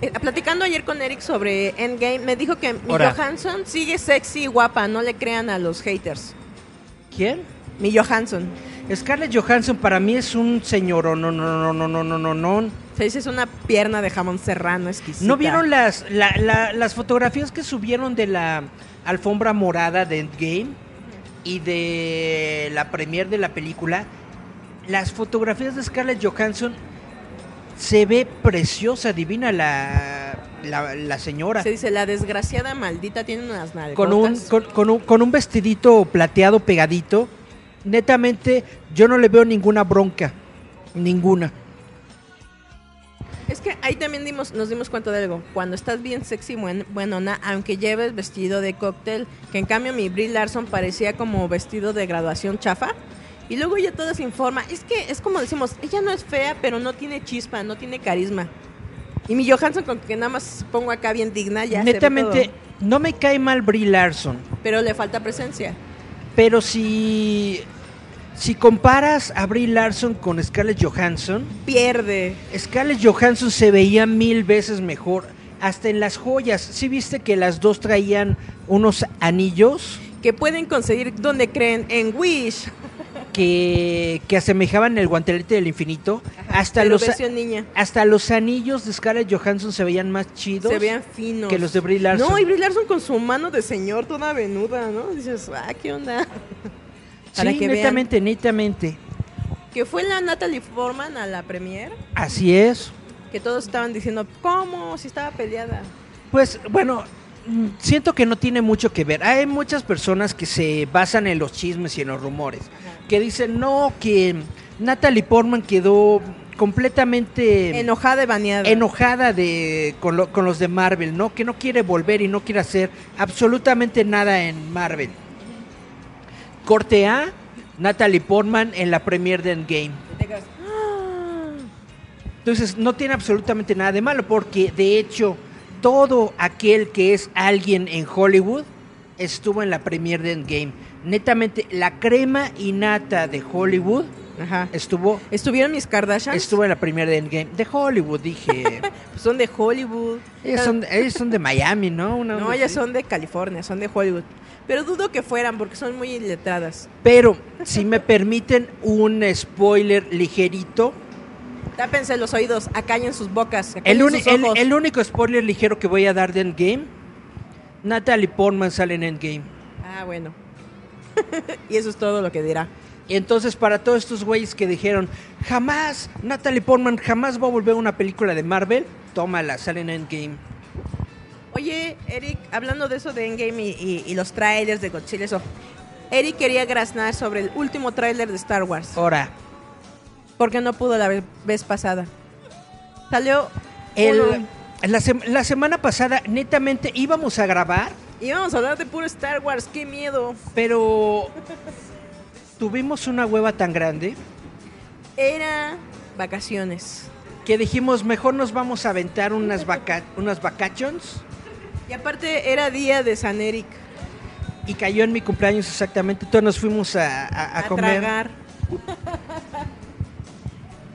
eh, platicando ayer con Eric sobre Endgame. Me dijo que mi. Johansson sigue sexy y guapa. No le crean a los haters. ¿Quién? Mi Johansson. Scarlett Johansson para mí es un señor, no, no, no, no, no, no, no, no. Se dice es una pierna de jamón serrano exquisita. ¿No vieron las, la- la- las fotografías que subieron de la alfombra morada de Endgame y de la premier de la película? Las fotografías de Scarlett Johansson se ve preciosa, divina la, la, la señora. Se dice, la desgraciada maldita tiene unas nalgotas. Con un, con, con un, con un vestidito plateado pegadito. Netamente, yo no le veo ninguna bronca. Ninguna. Es que ahí también dimos, nos dimos cuenta de algo. Cuando estás bien sexy, buen, buenona, aunque lleves vestido de cóctel, que en cambio mi Brie Larson parecía como vestido de graduación chafa. Y luego ella toda se informa. Es que es como decimos, ella no es fea, pero no tiene chispa, no tiene carisma. Y mi Johansson, con que nada más pongo acá bien digna, ya Netamente, todo. no me cae mal Brie Larson. Pero le falta presencia. Pero si, si comparas a Brie Larson con Scarlett Johansson, Pierde. Scarlett Johansson se veía mil veces mejor. Hasta en las joyas. ¿Sí viste que las dos traían unos anillos Que pueden conseguir donde creen en Wish. Que, que asemejaban el guantelete del infinito? Hasta los, niña. hasta los anillos de Scarlett Johansson se veían más chidos. Se vean finos. que los de Brie Larson. No, y Brie Larson con su mano de señor toda venuda, ¿no? Dices, ah, ¿qué onda? Para sí, que vean. netamente, netamente. Que fue la Natalie Forman a la premier, Así es. que todos estaban diciendo, ¿cómo? Si estaba peleada. Pues bueno, siento que no tiene mucho que ver. Hay muchas personas que se basan en los chismes y en los rumores, que dicen, no, que Natalie Portman quedó completamente Enojada y baneada. enojada de, con, lo- con los de Marvel, ¿no? Que no quiere volver y no quiere hacer absolutamente nada en Marvel. Corte A, Natalie Portman en la premier de Endgame. "Ah". Entonces no tiene absolutamente nada de malo porque de hecho todo aquel que es alguien en Hollywood estuvo en la premier de Endgame. Netamente la crema y nata de Hollywood Ajá. estuvo ¿Estuvieron mis Kardashians? estuvo en la premier de Endgame. De Hollywood dije. Pues son de Hollywood. ellas, son, ellas son de Miami, ¿no? Una No, ellas así. son de California, son de Hollywood. Pero dudo que fueran porque son muy iletradas. Pero si me permiten un spoiler ligerito, Tápense los oídos, acallen sus bocas, el, acallen uni- sus el- ojos. el único spoiler ligero que voy a dar de Endgame, Natalie Portman sale en Endgame. Ah, bueno. y eso es todo lo que dirá. Y entonces para todos estos güeyes que dijeron, jamás, Natalie Portman jamás va a volver a una película de Marvel, tómala, sale en Endgame. Oye, Eric, hablando de eso de Endgame y, y- y los trailers de Godzilla, eso. Eric quería graznar sobre el último tráiler de Star Wars. Ahora, Porque no pudo la ve- vez pasada. Salió el, uno- la, sem- la semana pasada netamente íbamos a grabar, Íbamos a hablar de puro Star Wars, qué miedo. pero tuvimos una hueva tan grande Era vacaciones. que dijimos, mejor nos vamos a aventar unas, vaca unas vacations. Y aparte era día de San Eric. Y cayó en mi cumpleaños exactamente, todos nos fuimos a, a- a A, comer. tragar.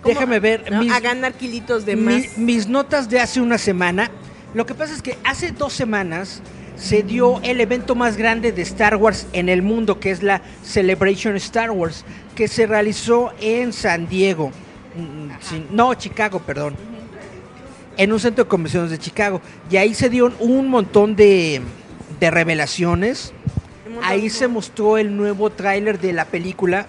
Déjame ver, No, mis- a ganar kilitos de Mi- más. mis notas de hace una semana. Lo que pasa es que hace dos semanas se dio el evento más grande de Star Wars en el mundo, que es la Celebration Star Wars, que se realizó en San Diego. Mm, sí, no, Chicago, perdón. En un centro de convenciones de Chicago. Y ahí se dieron un montón de, de revelaciones. Ahí se mostró el nuevo tráiler de la película,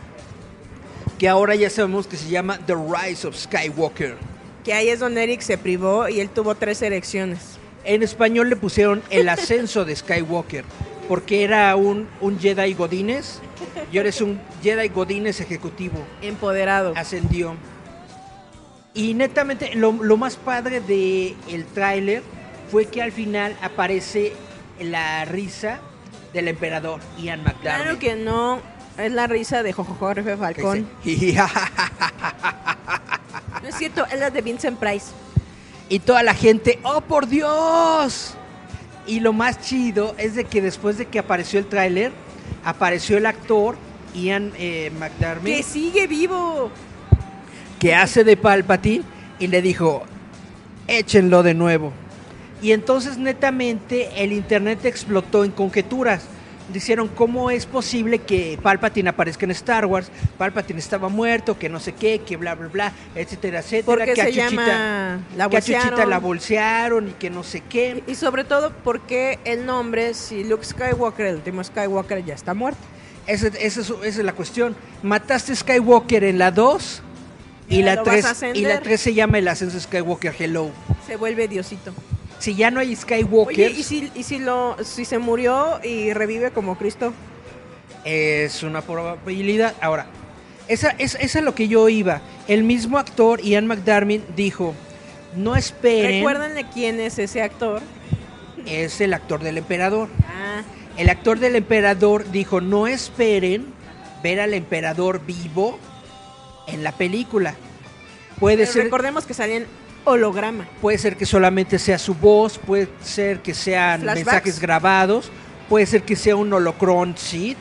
que ahora ya sabemos que se llama The Rise of Skywalker. Que ahí es donde Eric se privó y él tuvo tres erecciones. En español le pusieron el ascenso de Skywalker, porque era un, un Jedi Godínez y ahora es un Jedi Godínez ejecutivo. Empoderado. Ascendió. Y netamente, lo, lo más padre del el tráiler fue que al final aparece la risa del emperador Ian McDermott. Claro que no. Es la risa de Jojo Jorge Falcón. No es cierto, es la de Vincent Price. Y toda la gente, ¡oh por Dios! Y lo más chido es de que después de que apareció el tráiler, apareció el actor Ian eh, McDermott, Que sigue vivo. que hace de Palpatine, y le dijo, échenlo de nuevo. Y entonces netamente el internet explotó en conjeturas. Dijeron, ¿cómo es posible que Palpatine aparezca en Star Wars? Palpatine estaba muerto, que no sé qué, que bla, bla, bla, etcétera, etcétera. Porque que a se Chuchita- llama... La que a Chuchita la bolsearon y que no sé qué. Y sobre todo porque el nombre, si Luke Skywalker, el último Skywalker, ya está muerto. Esa, esa es, esa es la cuestión. Mataste a Skywalker en la 2 y la lo vas 3 a ascender. y la 3 se llama el ascenso Skywalker Hello. Se vuelve Diosito. Si ya no hay Skywalker, ¿y si, y si, lo, si se murió y revive como Cristo? es una probabilidad. Ahora, esa, esa, esa es lo que yo iba. El mismo actor, Ian McDermott, dijo, no esperen, Recuérdenle quién es ese actor. es el actor del emperador. Ah, El actor del emperador dijo, no esperen ver al emperador vivo en la película. Puede pero ser recordemos que salía en holograma. Puede ser que solamente sea su voz, puede ser que sean Flashbacks. mensajes grabados, puede ser que sea un holocron seed,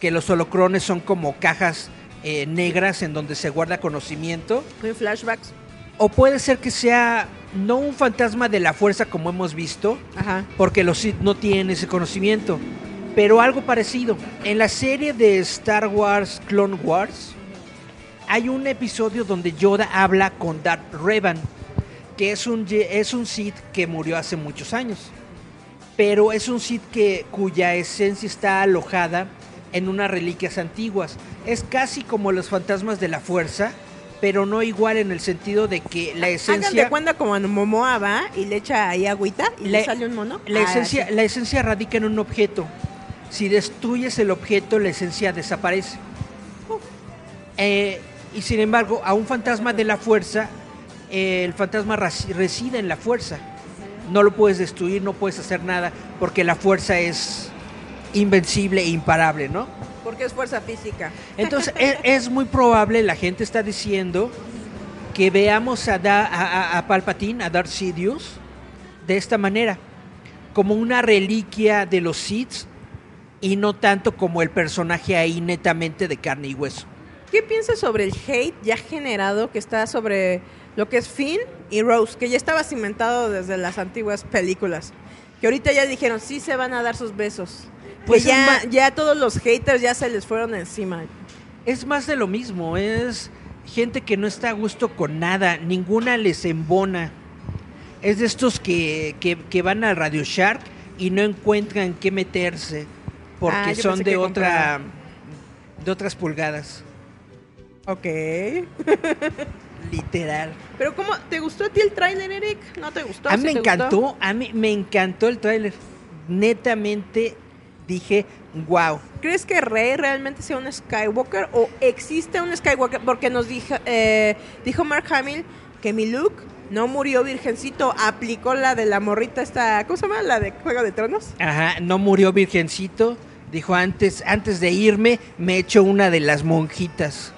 que los holocrones son como cajas eh, negras en donde se guarda conocimiento, Con flashbacks. o puede ser que sea no un fantasma de la fuerza como hemos visto, Ajá. porque los Sith no tienen ese conocimiento, pero algo parecido. En la serie de Star Wars Clone Wars hay un episodio donde Yoda habla con Darth Revan, que es un es un Sith que murió hace muchos años, pero es un Sith que cuya esencia está alojada en unas reliquias antiguas. Es casi como los fantasmas de la fuerza, pero no igual en el sentido de que la Hagan de esencia cuenta como en Momoa va y le echa ahí agüita y La- le sale un mono. La Ah, esencia, sí. la esencia radica en un objeto. Si destruyes el objeto, la esencia desaparece. Eh, y sin embargo, a un fantasma de la fuerza, eh, el fantasma reside en la fuerza. No lo puedes destruir, no puedes hacer nada, porque la fuerza es invencible e imparable, ¿no? Porque es fuerza física. Entonces, e- es, muy probable, la gente está diciendo, que veamos a, Da- a, a- a Palpatine, a Darth Sidious, de esta manera, como una reliquia de los Sith y no tanto como el personaje ahí netamente de carne y hueso. ¿Qué piensas sobre el hate ya generado que está sobre lo que es Finn y Rose, que ya estaba cimentado desde las antiguas películas? Que ahorita ya dijeron, sí se van a dar sus besos. Pues ya, ya todos los haters ya se les fueron encima. Es más de lo mismo, es gente que no está a gusto con nada, ninguna les embona. Es de estos que, que, que van al Radio Shark y no encuentran qué meterse porque Ah, son de otra de otras pulgadas, Ok. literal. Pero ¿cómo? ¿Te gustó a ti el tráiler, Eric? ¿No te gustó? A mí ¿Sí me gustó? encantó, a mí me encantó el tráiler. Netamente dije, wow. ¿Crees que Rey realmente sea un Skywalker o existe un Skywalker? Porque nos dijo, eh, dijo Mark Hamill que mi Luke no murió virgencito, aplicó la de la morrita esta, ¿cómo se llama? La de Juego de Tronos. Ajá, no murió virgencito. Dijo antes, antes de irme, me echo una de las monjitas.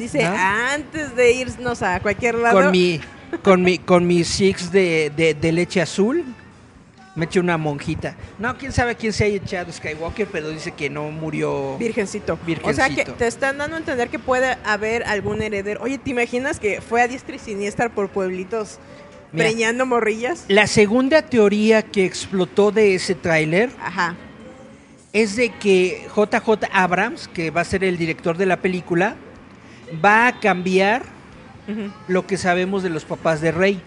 Dice, ¿No? antes de irnos a cualquier lado, Con mi, con mi, con mi six de, de, de leche azul, me eché una monjita. No, quién sabe quién se haya echado Skywalker, pero dice que no murió. virgencito. Virgencito. O sea que te están dando a entender que puede haber algún heredero. Oye, ¿te imaginas que fue a diestra y siniestra por pueblitos Mira. preñando morrillas? La segunda teoría que explotó de ese tráiler Ajá. es de que JJ Abrams, que va a ser el director de la película, va a cambiar lo que sabemos de los papás de Rey.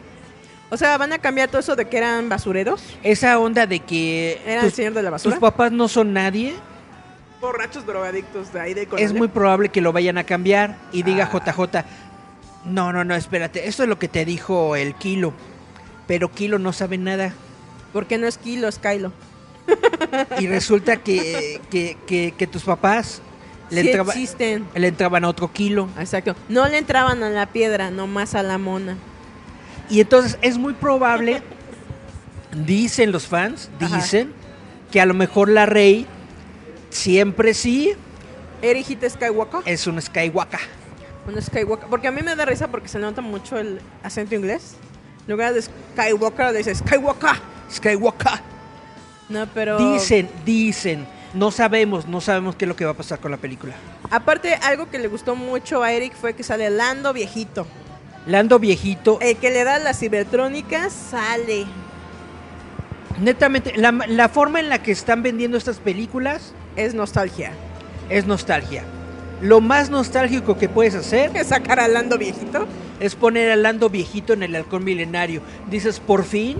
O sea, van a cambiar todo eso de que eran basureros. Esa onda de que ¿Era el señor de la basura? tus papás no son nadie, Borrachos drogadictos de ahí de es muy probable que lo vayan a cambiar y diga Ah. JJ, No, no, no, espérate. Esto es lo que te dijo el Kilo. Pero Kilo no sabe nada. Porque no es Kilo, es Kylo. Y resulta que, que, que, que tus papás le, Sí entraba- existen. le entraban a otro kilo. Exacto. No le entraban a la piedra, nomás a la mona. Y entonces es muy probable, dicen los fans, Ajá. dicen, que a lo mejor la Rey siempre sí Erigite Skywalker. es un Skywalker. Un Skywalker. Porque a mí me da risa porque se nota mucho el acento inglés. En lugar de Skywalker, le dice Skywalker. Skywalker. No, pero. Dicen, dicen. No sabemos, no sabemos qué es lo que va a pasar con la película. Aparte, algo que le gustó mucho a Eric fue que sale Lando viejito. Lando viejito, El que le da las cibertrónicas sale. netamente, la, la forma en la que están vendiendo estas películas Es nostalgia. es nostalgia. Lo más nostálgico que puedes hacer Que sacar a Lando viejito. es poner a Lando viejito en el halcón milenario. Dices, por fin,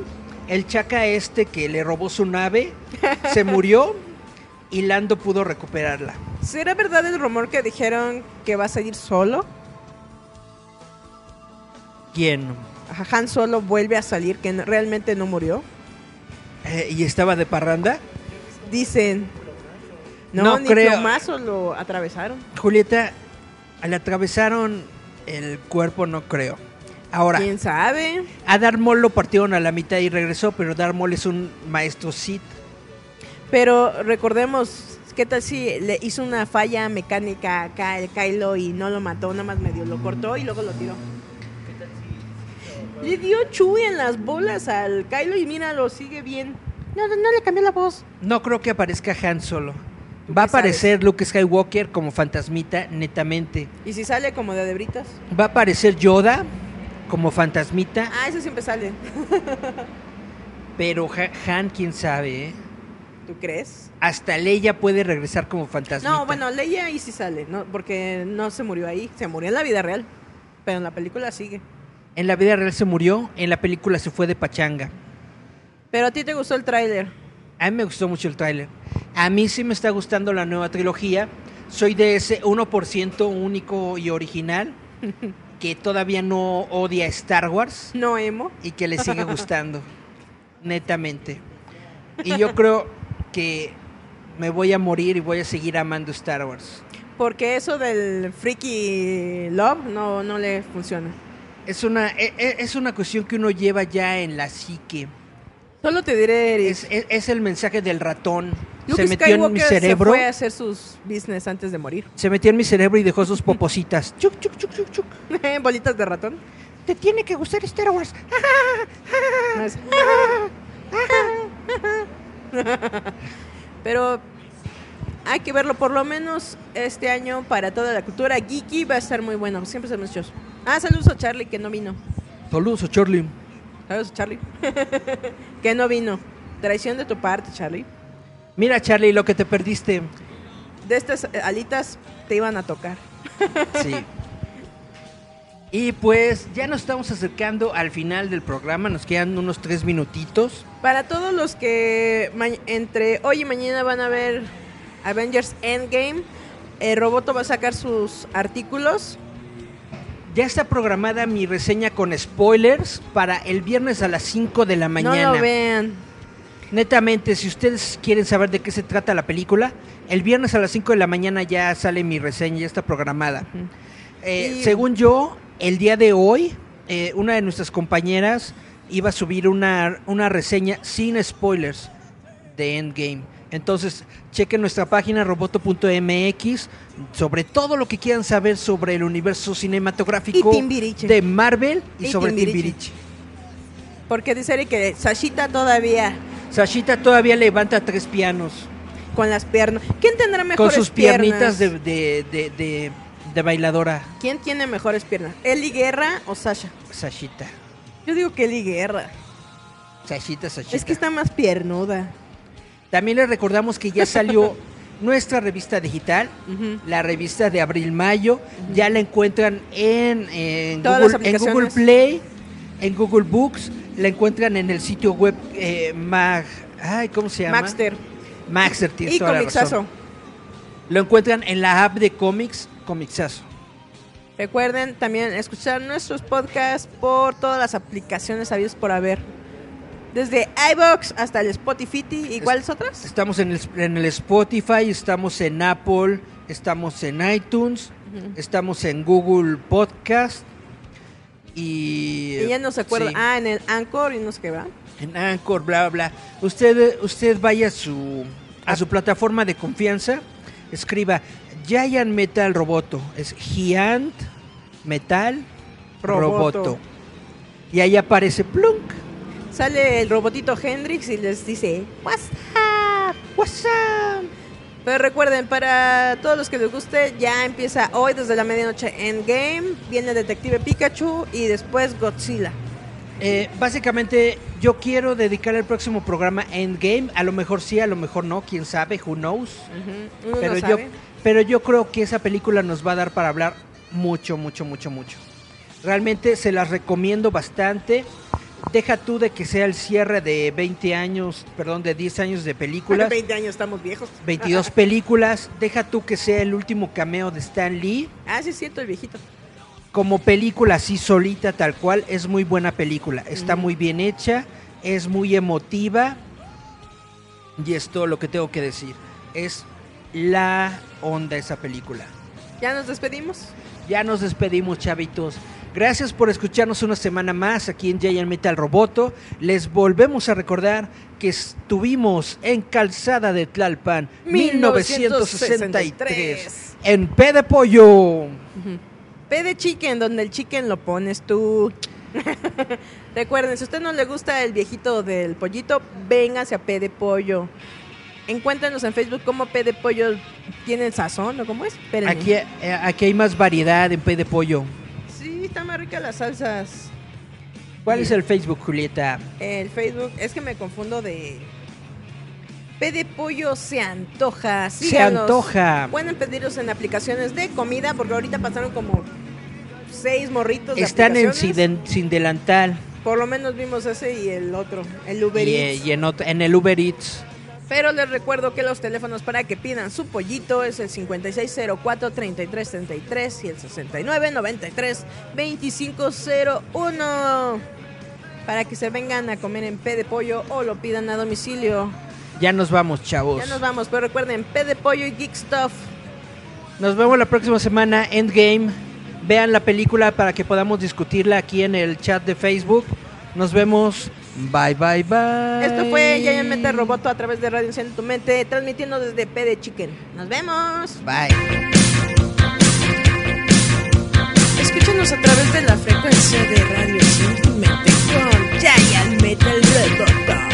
el chaca este que le robó su nave se murió y Lando pudo recuperarla. ¿Será verdad el rumor que dijeron que va a salir solo? ¿Quién? Han Solo vuelve a salir, que realmente no murió. Eh, ¿Y estaba de parranda? Dicen. No, No ni creo. plomazo lo atravesaron. Julieta, le atravesaron el cuerpo, no creo. Ahora, ¿Quién sabe? a Darth Maul lo partieron a la mitad y regresó, pero Darth Maul es un maestro Sith. Pero recordemos, ¿qué tal si le hizo una falla mecánica acá el Kylo y no lo mató, nada más medio lo cortó y luego lo tiró? Le dio Chuy en las bolas al Kylo y míralo, sigue bien. No, no, no le cambió la voz. No creo que aparezca Han Solo. ¿Tú Va a qué sabes? aparecer Luke Skywalker como fantasmita, netamente. ¿Y si sale como de debritas? Va a aparecer Yoda como fantasmita, Ah, eso siempre sale. pero Ha- Han, quién sabe, ¿eh? ¿Tú crees? Hasta Leia puede regresar como fantasmita. No, bueno, Leia ahí sí sale, ¿no? Porque no se murió ahí, se murió en la vida real. Pero en la película sigue. En la vida real se murió, en la película se fue de pachanga. Pero a ti te gustó el tráiler. A mí me gustó mucho el tráiler. A mí sí me está gustando la nueva trilogía. Soy de ese 1% único y original que todavía no odia Star Wars No emo. y que le sigue gustando. Netamente. Y yo creo que me voy a morir y voy a seguir amando Star Wars. Porque eso del freaky love no, no le funciona. Es una, e- e- es una cuestión que uno lleva ya en la psique. Solo te diré, Eric. Es, es- es el mensaje del ratón. Luke se metió en mi Skywalker cerebro. se fue a hacer sus business antes de morir. Se metió en mi cerebro y dejó sus popositas. Chuc, chuc, chuc, chuc, chuc. Bolitas de ratón. Te tiene que gustar Star Wars. Pero hay que verlo por lo menos este año para toda la cultura geeky va a estar muy bueno. Siempre se muchos. Ah, saludos a Charlie que no vino. Saludos a Charlie. Saludos Charlie. que no vino. Traición de tu parte, Charlie. Mira, Charlie, lo que te perdiste. De estas alitas te iban a tocar. Sí. Y pues ya nos estamos acercando al final del programa. Nos quedan unos tres minutitos. Para todos los que entre hoy y mañana van a ver Avengers Endgame, el Roboto va a sacar sus artículos. Ya está programada mi reseña con spoilers para el viernes a las 5 de la mañana. No lo vean. Netamente, si ustedes quieren saber de qué se trata la película, el viernes a las 5 de la mañana ya sale mi reseña, ya está programada. Eh, Y- Según yo, el día de hoy, eh, una de nuestras compañeras iba a subir una, una reseña sin spoilers de Endgame. Entonces, chequen nuestra página roboto.mx sobre todo lo que quieran saber sobre el universo cinematográfico de Marvel y, Y sobre Timbiriche. Timbiriche. Porque dice que Sashita todavía Sashita todavía levanta tres pianos. con las piernas. ¿Quién tendrá con mejores sus piernas? piernitas de, de, de, de- de bailadora ¿Quién tiene mejores piernas? ¿Eli Guerra o Sasha? Sashita. Yo digo que Eli Guerra. Sashita, Sashita. Es que está más piernuda. También les recordamos que ya salió nuestra revista digital, la revista de abril-mayo. Ya la encuentran en, Google, en aplicaciones. Google Play, en Google Books. La encuentran en el sitio web eh, Mag... Ay, ¿cómo se llama? Maxter. Maxter, Y toda la razón. Lo encuentran en la app de cómics, Comixazo. Recuerden también escuchar nuestros podcasts por todas las aplicaciones habidas por haber. Desde iBox hasta el Spotify. ¿Y cuáles otras? Estamos en el, en el Spotify, estamos en Apple, estamos en iTunes, estamos en Google Podcast y, Y ya no se acuerda. sí, Ah, en el Anchor y no sé qué va. en Anchor, bla, bla. Usted, usted vaya a su, a su plataforma de confianza, escriba Giant Metal Roboto, es Giant Metal Roboto. Roboto. Y ahí aparece Plunk. Sale el robotito Hendrix y les dice, What's up? What's up? Pero recuerden, para todos los que les guste, ya empieza hoy desde la medianoche Endgame, viene Detective Pikachu y después Godzilla. Eh, básicamente, yo quiero dedicar el próximo programa a Endgame. A lo mejor sí, a lo mejor no, quién sabe, who knows. Pero no yo, sabe. pero yo creo que esa película nos va a dar para hablar mucho, mucho, mucho, mucho. Realmente se las recomiendo bastante. Deja tú de que sea el cierre de 20 años, perdón, de 10 años de películas, 20 años estamos viejos. 22 películas. Deja tú que sea el último cameo de Stan Lee. Ah, sí es cierto, el viejito. Como película así solita tal cual es muy buena película. Está muy bien hecha es muy emotiva. Y es todo lo que tengo que decir. Es la onda esa película. Ya nos despedimos. ya nos despedimos chavitos. Gracias por escucharnos una semana más aquí en Giant Metal Roboto. Les volvemos a recordar que estuvimos en Calzada de Tlalpan 1963 en P de Pollo P de chicken, donde el chicken lo pones tú. Recuerden, si a usted no le gusta el viejito del pollito, véngase a P de pollo. Encuéntrenos en Facebook como P de pollo tiene el sazón, ¿o cómo es? Espérenme. Aquí, eh, aquí hay más variedad en P de pollo. Sí, está más rica las salsas. ¿Cuál es el Facebook, Julieta? El Facebook, es que me confundo de... P de pollo se antoja. Se síganos. antoja. Pueden pedirlos en aplicaciones de comida, porque ahorita pasaron como seis morritos de Están en sin, sin delantal Por lo menos vimos ese y el otro, el Uber y, Eats. eh, y en, ot- en el Uber Eats. Pero les recuerdo que los teléfonos para que pidan su pollito es el 5604-3333 y el 6993-2501. Para que se vengan a comer en P de pollo o lo pidan a domicilio. Ya nos vamos, chavos. Ya nos vamos, pero recuerden, P de pollo y Geek Stuff. Nos vemos la próxima semana, Endgame. Vean la película para que podamos discutirla aquí en el chat de Facebook. Nos vemos. Bye, bye, bye. Esto fue Giant Metal Roboto a través de Radio Enciende tu Mente, transmitiendo desde P de Chicken. Nos vemos. Bye. Escúchanos a través de la frecuencia de Radio Enciende tu Mente con Giant Metal Roboto.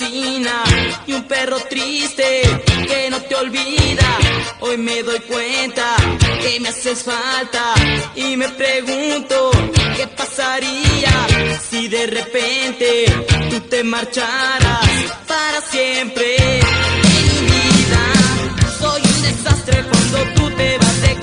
En y un perro triste que no te olvida. Hoy me doy cuenta que me haces falta y me pregunto qué pasaría si de repente tú te marcharas para siempre de mi vida. Soy un desastre cuando tú te vas de